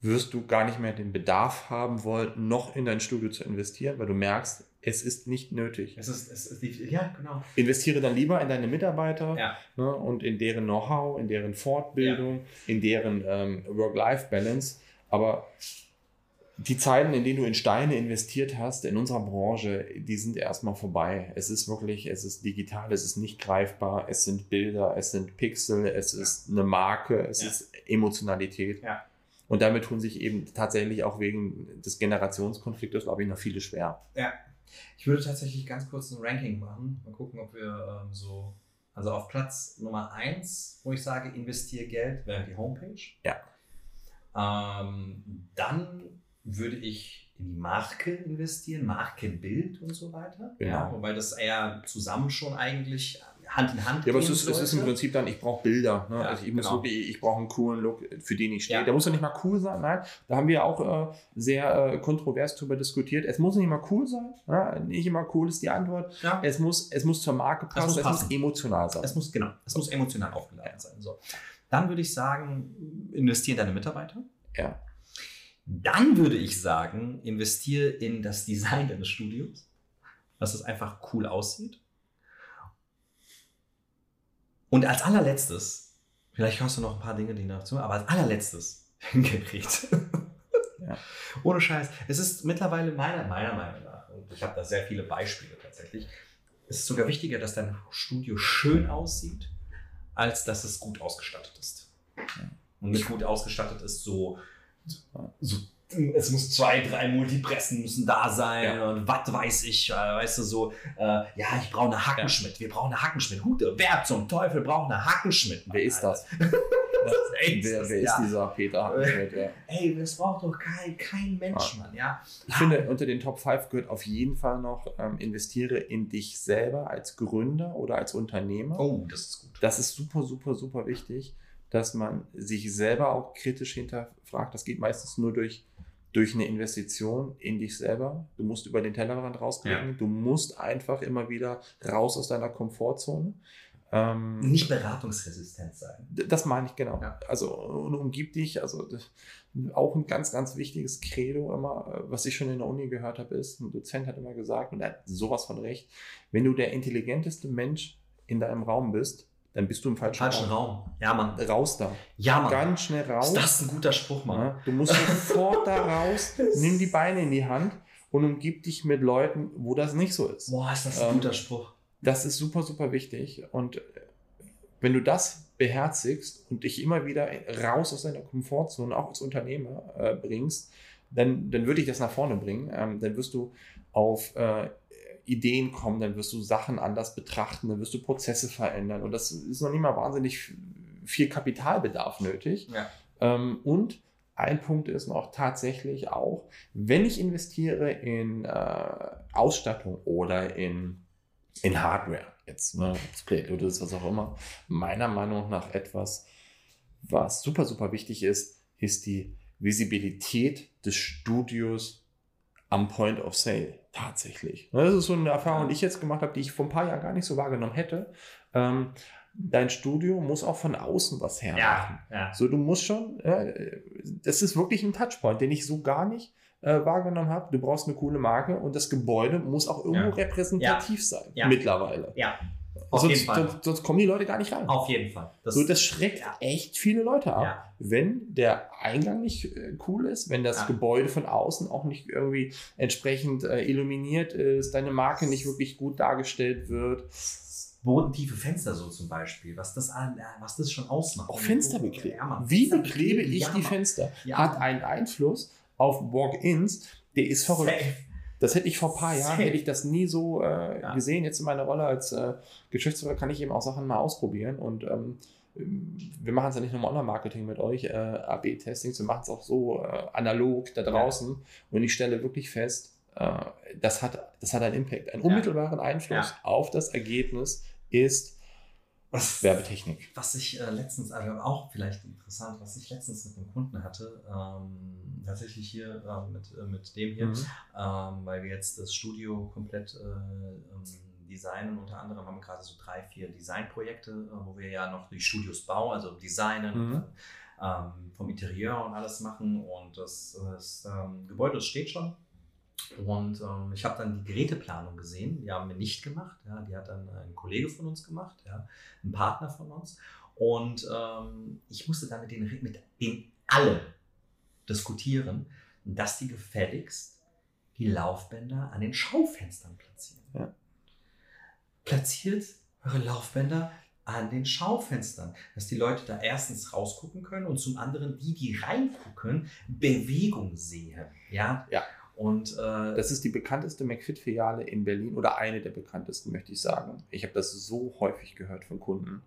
[SPEAKER 2] wirst du gar nicht mehr den Bedarf haben wollen, noch in dein Studio zu investieren, weil du merkst, es ist nicht nötig.
[SPEAKER 1] Es ist, es ist ja, genau.
[SPEAKER 2] Investiere dann lieber in deine Mitarbeiter ja. ne, und in deren Know-how, in deren Fortbildung, ja. in deren ähm, Work-Life-Balance. Aber die Zeiten, in denen du in Steine investiert hast, in unserer Branche, die sind erstmal vorbei. Es ist wirklich, es ist digital, es ist nicht greifbar, es sind Bilder, es sind Pixel, es ist eine Marke, es ist Emotionalität. Ja. Und damit tun sich eben tatsächlich auch wegen des Generationskonfliktes, glaube ich, noch viele schwer.
[SPEAKER 1] Ja. Ich würde tatsächlich ganz kurz ein Ranking machen. Mal gucken, ob wir ähm, so. Also auf Platz Nummer 1, wo ich sage, investiere Geld, wäre die Homepage.
[SPEAKER 2] Ja.
[SPEAKER 1] Ähm, dann würde ich in die Marke investieren, Markenbild und so weiter. Genau. Ja, wobei das eher zusammen schon eigentlich Hand in Hand
[SPEAKER 2] Ja, aber es ist, es ist, im Prinzip dann, ich brauche Bilder. Ne? Ja, also ich, genau. wirklich, ich brauche einen coolen Look, für den ich stehe. Ja. Der muss ja nicht mal cool sein. Nein, da haben wir auch äh, sehr äh, kontrovers darüber diskutiert. Es muss nicht immer cool sein. Ja? Nicht immer cool ist die Antwort. Ja. Es, muss, es muss zur Marke passen. Es muss, es muss emotional sein.
[SPEAKER 1] Es muss, genau, es muss emotional aufgeladen sein. So. Dann würde ich sagen, investiere in deine Mitarbeiter.
[SPEAKER 2] Ja.
[SPEAKER 1] Dann würde ich sagen, investiere in das Design deines Studios, dass es einfach cool aussieht. Und als allerletztes, vielleicht hast du noch ein paar Dinge, die dazu, aber als allerletztes, ein Gerät. Ja. Ohne Scheiß. Es ist mittlerweile meiner, meiner Meinung nach, und ich habe da sehr viele Beispiele tatsächlich, es ist sogar wichtiger, dass dein Studio schön aussieht, als dass es gut ausgestattet ist. Und nicht gut ausgestattet ist, so, so es muss zwei, drei Multipressen müssen da sein ja. und was weiß ich, äh, weißt du, so, äh, ja, ich brauche eine Hackenschmidt, ja. wir brauchen eine Hackenschmidt. Hute, wer zum Teufel braucht eine Hackenschmidt?
[SPEAKER 2] Wer ist das? wer, wer ist dieser Peter Hackenschmidt? Ja.
[SPEAKER 1] Ey, das braucht doch kein, kein Mensch, Mann, ja.
[SPEAKER 2] Ich finde, unter den Top 5 gehört auf jeden Fall noch, ähm, investiere in dich selber als Gründer oder als Unternehmer.
[SPEAKER 1] Oh, das ist gut.
[SPEAKER 2] Das ist super, super, super wichtig dass man sich selber auch kritisch hinterfragt. Das geht meistens nur durch, durch eine Investition in dich selber. Du musst über den Tellerrand rausblicken. Ja. Du musst einfach immer wieder raus aus deiner Komfortzone.
[SPEAKER 1] Ähm, Nicht beratungsresistent sein.
[SPEAKER 2] Das meine ich genau. Ja. Also und umgib dich, also auch ein ganz, ganz wichtiges Credo immer, was ich schon in der Uni gehört habe, ist, ein Dozent hat immer gesagt, und er hat sowas von recht, wenn du der intelligenteste Mensch in deinem Raum bist, dann bist du im falschen,
[SPEAKER 1] falschen Raum. Raum. Ja, Mann.
[SPEAKER 2] Raus da.
[SPEAKER 1] Ja, Mann.
[SPEAKER 2] Ganz schnell raus. Ist
[SPEAKER 1] das ein guter Spruch, Mann? Ja,
[SPEAKER 2] du musst sofort da raus, nimm die Beine in die Hand und umgib dich mit Leuten, wo das nicht so ist.
[SPEAKER 1] Boah, ist das ein ähm, guter Spruch.
[SPEAKER 2] Das ist super, super wichtig. Und äh, wenn du das beherzigst und dich immer wieder raus aus deiner Komfortzone, auch als Unternehmer, äh, bringst, dann, dann würde ich das nach vorne bringen. Ähm, dann wirst du auf äh, Ideen kommen, dann wirst du Sachen anders betrachten, dann wirst du Prozesse verändern. Und das ist noch nicht mal wahnsinnig viel Kapitalbedarf nötig. Ja. Ähm, und ein Punkt ist noch tatsächlich auch, wenn ich investiere in äh, Ausstattung oder in, in Hardware, jetzt, ne, Display, oder das was auch immer, meiner Meinung nach etwas, was super, super wichtig ist, ist die Visibilität des Studios am Point of Sale tatsächlich. Das ist so eine Erfahrung, die ich jetzt gemacht habe, die ich vor ein paar Jahren gar nicht so wahrgenommen hätte. Ähm, dein Studio muss auch von außen was hermachen. Ja, ja. So, du musst schon, äh, das ist wirklich ein Touchpoint, den ich so gar nicht äh, wahrgenommen habe. Du brauchst eine coole Marke und das Gebäude muss auch irgendwo ja. repräsentativ sein. Mittlerweile.
[SPEAKER 1] Ja.
[SPEAKER 2] Auf sonst, jeden Fall. Sonst, sonst, kommen die Leute gar nicht rein.
[SPEAKER 1] Auf jeden Fall.
[SPEAKER 2] Das, so, das schreckt ja. echt viele Leute ab. Ja. Wenn der Eingang nicht äh, cool ist, wenn das ja. Gebäude von außen auch nicht irgendwie entsprechend äh, illuminiert ist, deine Marke nicht wirklich gut dargestellt wird.
[SPEAKER 1] Bodentiefe Fenster so zum Beispiel, was das, was das schon ausmacht.
[SPEAKER 2] Auch Fenster bekleben. Wie beklebe ich die Fenster? Hat einen Einfluss auf Walk-ins, der ist verrückt. Safe. Das hätte ich vor ein paar Jahren, hätte ich das nie so äh, ja. gesehen. Jetzt in meiner Rolle als äh, Geschäftsführer kann ich eben auch Sachen mal ausprobieren und ähm, wir machen es ja nicht nur im Online-Marketing mit euch, äh, AB-Testings, wir machen es auch so äh, analog da draußen ja. und ich stelle wirklich fest, äh, das, hat, das hat einen Impact. Einen unmittelbaren Einfluss auf das Ergebnis ist was, Werbetechnik.
[SPEAKER 1] Was ich äh, letztens, also auch vielleicht interessant, was ich letztens mit einem Kunden hatte, ähm, tatsächlich hier äh, mit, äh, mit dem hier, mhm. ähm, weil wir jetzt das Studio komplett äh, ähm, designen. Unter anderem haben wir gerade so drei, vier Designprojekte, äh, wo wir ja noch die Studios bauen, also designen, mhm. ähm, vom Interieur und alles machen. Und das, das ähm, Gebäude das steht schon. Und ähm, ich habe dann die Geräteplanung gesehen, die haben wir nicht gemacht. Ja, die hat dann ein Kollege von uns gemacht, ja, ein Partner von uns. Und ähm, ich musste dann mit denen, mit denen alle diskutieren, dass die gefälligst die Laufbänder an den Schaufenstern platzieren. Ja. Platziert eure Laufbänder an den Schaufenstern, dass die Leute da erstens rausgucken können und zum anderen die, die reingucken, Bewegung sehen. Ja.
[SPEAKER 2] ja. Und äh, das ist die bekannteste McFit-Filiale in Berlin oder eine der bekanntesten, möchte ich sagen. Ich habe das so häufig gehört von Kunden.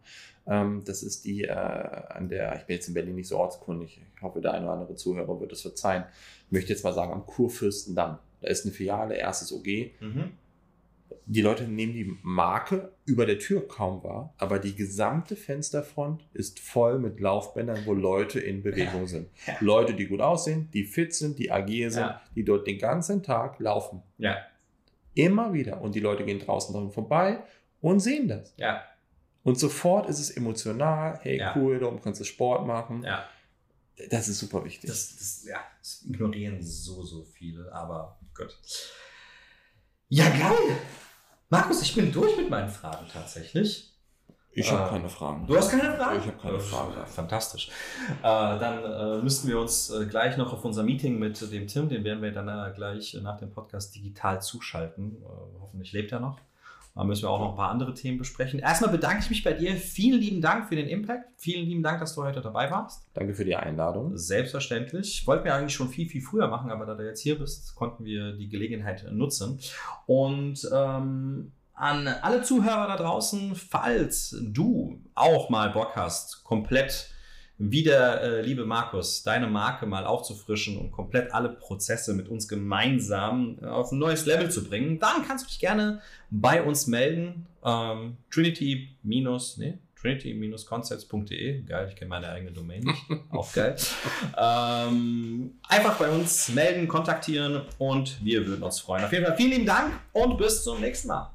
[SPEAKER 2] Ähm, das ist die, äh, an der, ich bin jetzt in Berlin nicht so ortskundig, ich hoffe, der eine oder andere Zuhörer wird es verzeihen. Ich möchte jetzt mal sagen, am Kurfürstendamm. Da ist eine Filiale, erstes OG. Mhm die Leute nehmen die Marke über der Tür kaum wahr, aber die gesamte Fensterfront ist voll mit Laufbändern, wo Leute in Bewegung ja. sind. Ja. Leute, die gut aussehen, die fit sind, die agil sind, ja. die dort den ganzen Tag laufen.
[SPEAKER 1] Ja.
[SPEAKER 2] Immer wieder. Und die Leute gehen draußen dran vorbei und sehen das.
[SPEAKER 1] Ja.
[SPEAKER 2] Und sofort ist es emotional. Hey, cool, darum kannst du Sport machen.
[SPEAKER 1] Ja.
[SPEAKER 2] Das ist super wichtig.
[SPEAKER 1] Das, das, ja, das ignorieren so, so viele, aber gut. Ja, geil. Markus, ich bin durch mit meinen Fragen tatsächlich.
[SPEAKER 2] Ich habe äh, keine Fragen.
[SPEAKER 1] Du hast keine Fragen?
[SPEAKER 2] Ich habe keine Fragen.
[SPEAKER 1] Fantastisch. Äh, dann äh, müssten wir uns äh, gleich noch auf unser Meeting mit dem Tim, den werden wir dann äh, gleich nach dem Podcast digital zuschalten. Äh, hoffentlich lebt er noch. Da müssen wir auch noch ein paar andere Themen besprechen. Erstmal bedanke ich mich bei dir. Vielen lieben Dank für den Impact. Vielen lieben Dank, dass du heute dabei warst.
[SPEAKER 2] Danke für die Einladung.
[SPEAKER 1] Selbstverständlich. Wollten wir eigentlich schon viel, viel früher machen, aber da du jetzt hier bist, konnten wir die Gelegenheit nutzen. Und ähm, an alle Zuhörer da draußen, falls du auch mal Bock hast, komplett wieder, äh, liebe Markus, deine Marke mal aufzufrischen und komplett alle Prozesse mit uns gemeinsam äh, auf ein neues Level zu bringen, dann kannst du dich gerne bei uns melden. Ähm, Trinity minus, nee, trinity-concepts.de. Geil, ich kenne meine eigene Domain nicht. Auch geil. Ähm, einfach bei uns melden, kontaktieren und wir würden uns freuen. Auf jeden Fall vielen lieben Dank und bis zum nächsten Mal.